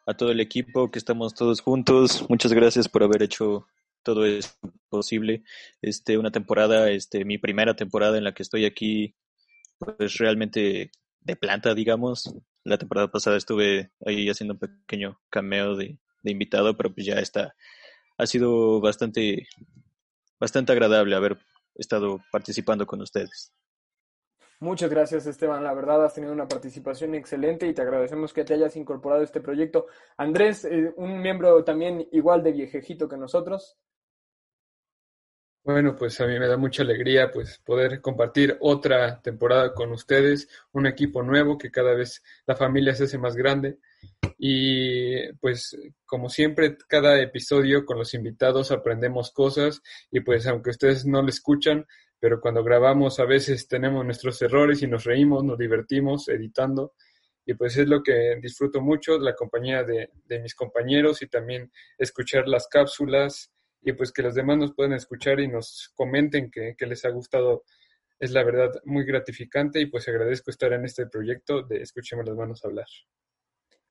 a todo el equipo que estamos todos juntos, muchas gracias por haber hecho todo esto posible. Este, una temporada, este, mi primera temporada en la que estoy aquí, pues realmente de planta, digamos. La temporada pasada estuve ahí haciendo un pequeño cameo de, de invitado, pero pues ya está. Ha sido bastante, bastante agradable haber estado participando con ustedes. Muchas gracias Esteban, la verdad has tenido una participación excelente y te agradecemos que te hayas incorporado a este proyecto. Andrés, eh, un miembro también igual de viejejito que nosotros. Bueno, pues a mí me da mucha alegría pues poder compartir otra temporada con ustedes, un equipo nuevo que cada vez la familia se hace más grande. Y pues como siempre cada episodio con los invitados aprendemos cosas y pues aunque ustedes no lo escuchan, pero cuando grabamos a veces tenemos nuestros errores y nos reímos, nos divertimos editando. Y pues es lo que disfruto mucho, la compañía de, mis compañeros y también escuchar las cápsulas y pues que los demás nos puedan escuchar y nos comenten que, que les ha gustado. Es la verdad muy gratificante y pues agradezco estar en este proyecto de Escuchemos las manos hablar.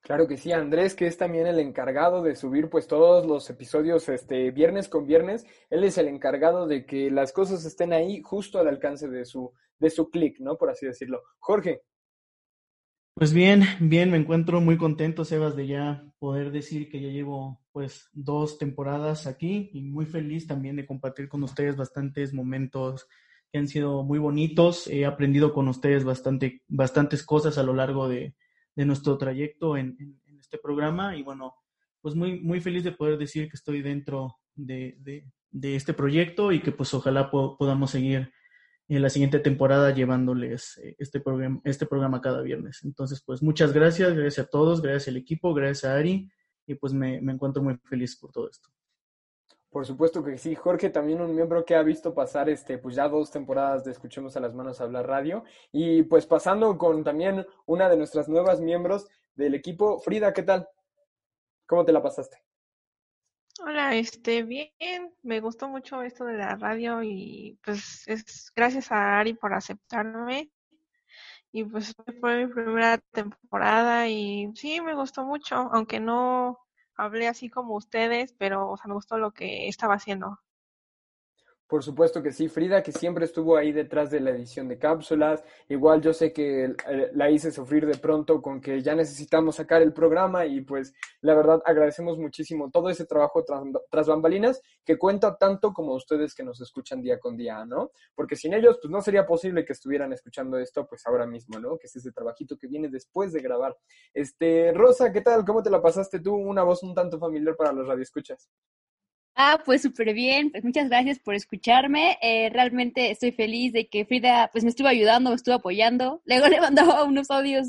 Claro que sí, Andrés, que es también el encargado de subir pues todos los episodios este viernes con viernes. Él es el encargado de que las cosas estén ahí justo al alcance de su de su clic, ¿no? Por así decirlo. Jorge. Pues bien, bien, me encuentro muy contento, Sebas, de ya poder decir que ya llevo pues dos temporadas aquí y muy feliz también de compartir con ustedes bastantes momentos que han sido muy bonitos. He aprendido con ustedes bastante, bastantes cosas a lo largo de, de nuestro trayecto en, este programa y bueno, pues muy, muy feliz de poder decir que estoy dentro de, de, este proyecto y que pues ojalá podamos seguir en la siguiente temporada llevándoles eh, este programa, este programa cada viernes. Entonces, pues muchas gracias, gracias a todos, gracias al equipo, gracias a Ari y pues me, me encuentro muy feliz por todo esto. Por supuesto que sí. Jorge, también un miembro que ha visto pasar este, pues ya dos temporadas de Escuchemos a las Manos hablar radio. Y pues pasando con también una de nuestras nuevas miembros del equipo. Frida, ¿qué tal? ¿Cómo te la pasaste? Hola, este, bien, me gustó mucho esto de la radio y pues es gracias a Ari por aceptarme y pues fue mi primera temporada y sí, me gustó mucho, aunque no hablé así como ustedes, pero o sea, me gustó lo que estaba haciendo. Por supuesto que sí, Frida, que siempre estuvo ahí detrás de la edición de cápsulas. Igual yo sé que eh, la hice sufrir de pronto con que ya necesitamos sacar el programa y pues la verdad agradecemos muchísimo todo ese trabajo tras, bambalinas que cuenta tanto como ustedes que nos escuchan día con día, ¿no? Porque sin ellos pues no sería posible que estuvieran escuchando esto pues ahora mismo, ¿no? Que es ese trabajito que viene después de grabar. Este, Rosa, ¿qué tal? ¿Cómo te la pasaste tú? Una voz un tanto familiar para los radioescuchas. Ah, pues súper bien, pues muchas gracias por escucharme. Eh, realmente estoy feliz de que Frida pues me estuvo ayudando, me estuvo apoyando. Luego le mandaba unos audios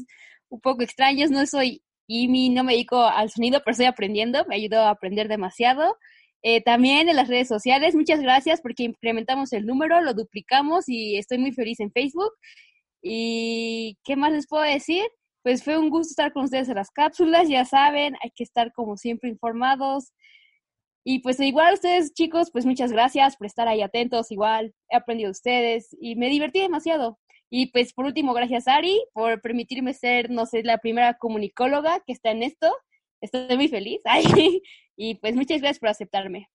un poco extraños, no soy IMI, no me dedico al sonido, pero estoy aprendiendo, me ayudó a aprender demasiado. Eh, también en las redes sociales, muchas gracias porque incrementamos el número, lo duplicamos y estoy muy feliz en Facebook. ¿Y qué más les puedo decir? Pues fue un gusto estar con ustedes en las cápsulas, ya saben, hay que estar como siempre informados, y pues igual ustedes chicos, pues muchas gracias por estar ahí atentos, igual he aprendido de ustedes y me divertí demasiado. Y pues por último, gracias Ari por permitirme ser, no sé, la primera comunicóloga que está en esto. Estoy muy feliz. y pues muchas gracias por aceptarme.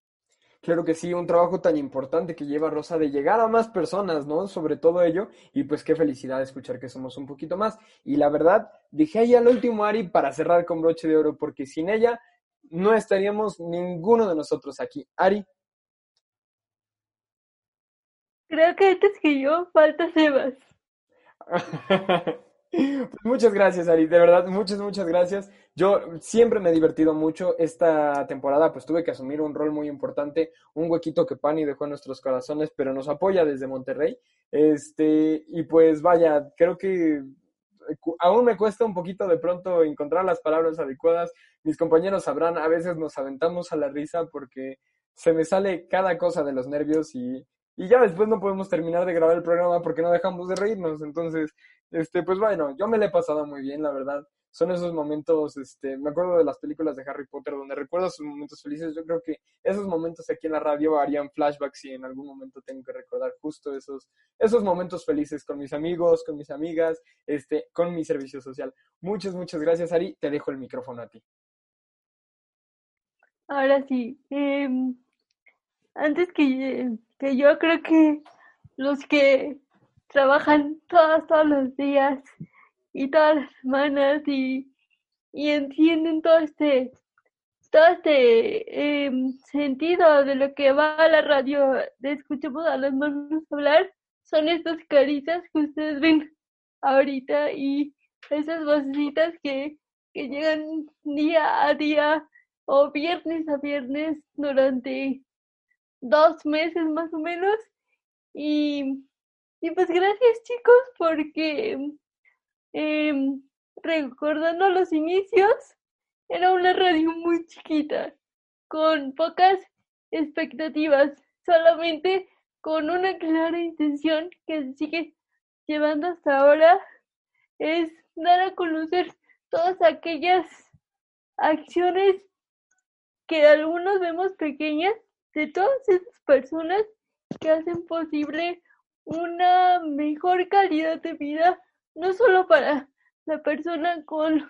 Claro que sí, un trabajo tan importante que lleva Rosa de llegar a más personas, ¿no? Sobre todo ello. Y pues qué felicidad escuchar que somos un poquito más. Y la verdad, dije ahí al último Ari para cerrar con broche de oro, porque sin ella no estaríamos ninguno de nosotros aquí. Ari. Creo que antes que yo falta Sebas. Pues muchas gracias, Ari, de verdad, muchas, muchas gracias. Yo siempre me he divertido mucho. Esta temporada pues tuve que asumir un rol muy importante, un huequito que Pani dejó en nuestros corazones, pero nos apoya desde Monterrey. Este, y pues vaya, creo que aún me cuesta un poquito de pronto encontrar las palabras adecuadas. Mis compañeros sabrán, a veces nos aventamos a la risa porque se me sale cada cosa de los nervios y, y ya después no podemos terminar de grabar el programa porque no dejamos de reírnos. Entonces, este, pues bueno, yo me le he pasado muy bien, la verdad. Son esos momentos, este, me acuerdo de las películas de Harry Potter donde recuerdo sus momentos felices. Yo creo que esos momentos aquí en la radio harían flashbacks y en algún momento tengo que recordar justo esos, esos momentos felices con mis amigos, con mis amigas, este, con mi servicio social. Muchas, muchas gracias, Ari. Te dejo el micrófono a ti. Ahora sí, em, antes que, que yo creo que los que trabajan todos, todos los días y todas las semanas y, y entienden todo este, todo este em, sentido de lo que va a la radio, de escuchemos a las manos hablar, son estas caritas que ustedes ven ahorita y esas vocecitas que, que llegan día a día o viernes a viernes durante dos meses más o menos. Y y pues gracias chicos porque eh, recordando los inicios, era una radio muy chiquita, con pocas expectativas, solamente con una clara intención que se sigue llevando hasta ahora, es dar a conocer todas aquellas acciones que algunos vemos pequeñas de todas esas personas que hacen posible una mejor calidad de vida, no solo para la persona con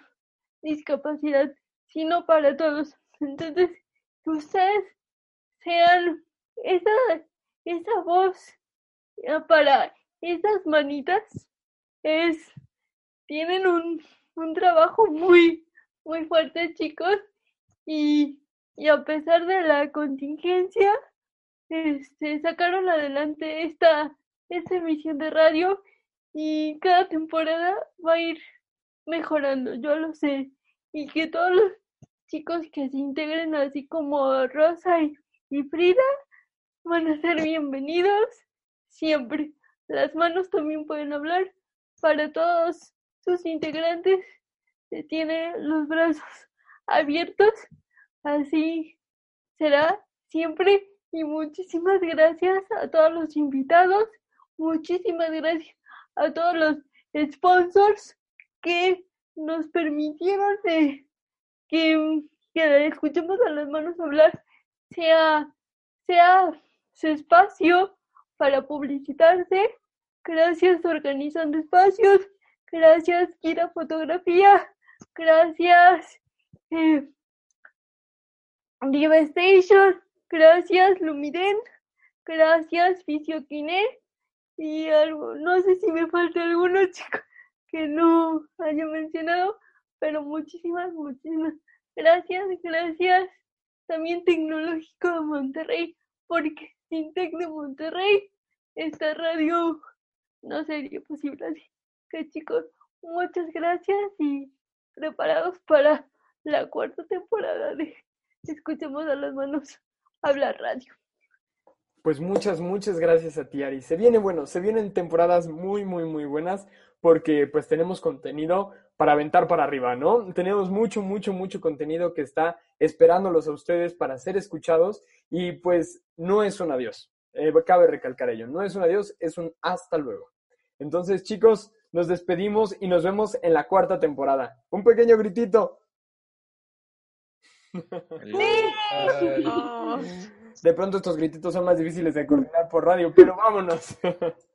discapacidad, sino para todos. Entonces, que ustedes sean esa, esa voz para esas manitas, es, tienen un, un trabajo muy, muy fuerte, chicos, y, y a pesar de la contingencia, este, sacaron adelante esta esta emisión de radio y cada temporada va a ir mejorando, yo lo sé. Y que todos los chicos que se integren así como Rosa y, Frida van a ser bienvenidos siempre. Las manos también pueden hablar. Para todos sus integrantes se tienen los brazos abiertos. Así será siempre. Y muchísimas gracias a todos los invitados Muchísimas gracias a todos los sponsors que nos permitieron que, que escuchemos a las manos hablar, sea, sea su espacio para publicitarse. Gracias Organizando Espacios, gracias Kira Fotografía, gracias eh, Station, gracias Lumiden, gracias Fisiokine y algo, no sé si me falta alguno, chico, que no haya mencionado, pero muchísimas, muchísimas gracias, gracias. También Tecnológico de Monterrey, porque sin Tec de Monterrey, esta radio no sería posible así. Que chicos, muchas gracias y preparados para la cuarta temporada de Escuchemos a las manos hablar radio. Pues muchas, muchas gracias a ti, Ari. Se viene, bueno, se vienen temporadas muy, muy, muy buenas porque pues tenemos contenido para aventar para arriba, ¿no? Tenemos mucho, mucho, mucho contenido que está esperándolos a ustedes para ser escuchados y pues no es un adiós. Eh, cabe recalcar ello, no es un adiós, es un hasta luego. Entonces, chicos, nos despedimos y nos vemos en la cuarta temporada. Un pequeño gritito. De pronto estos grititos son más difíciles de coordinar por radio, pero vámonos.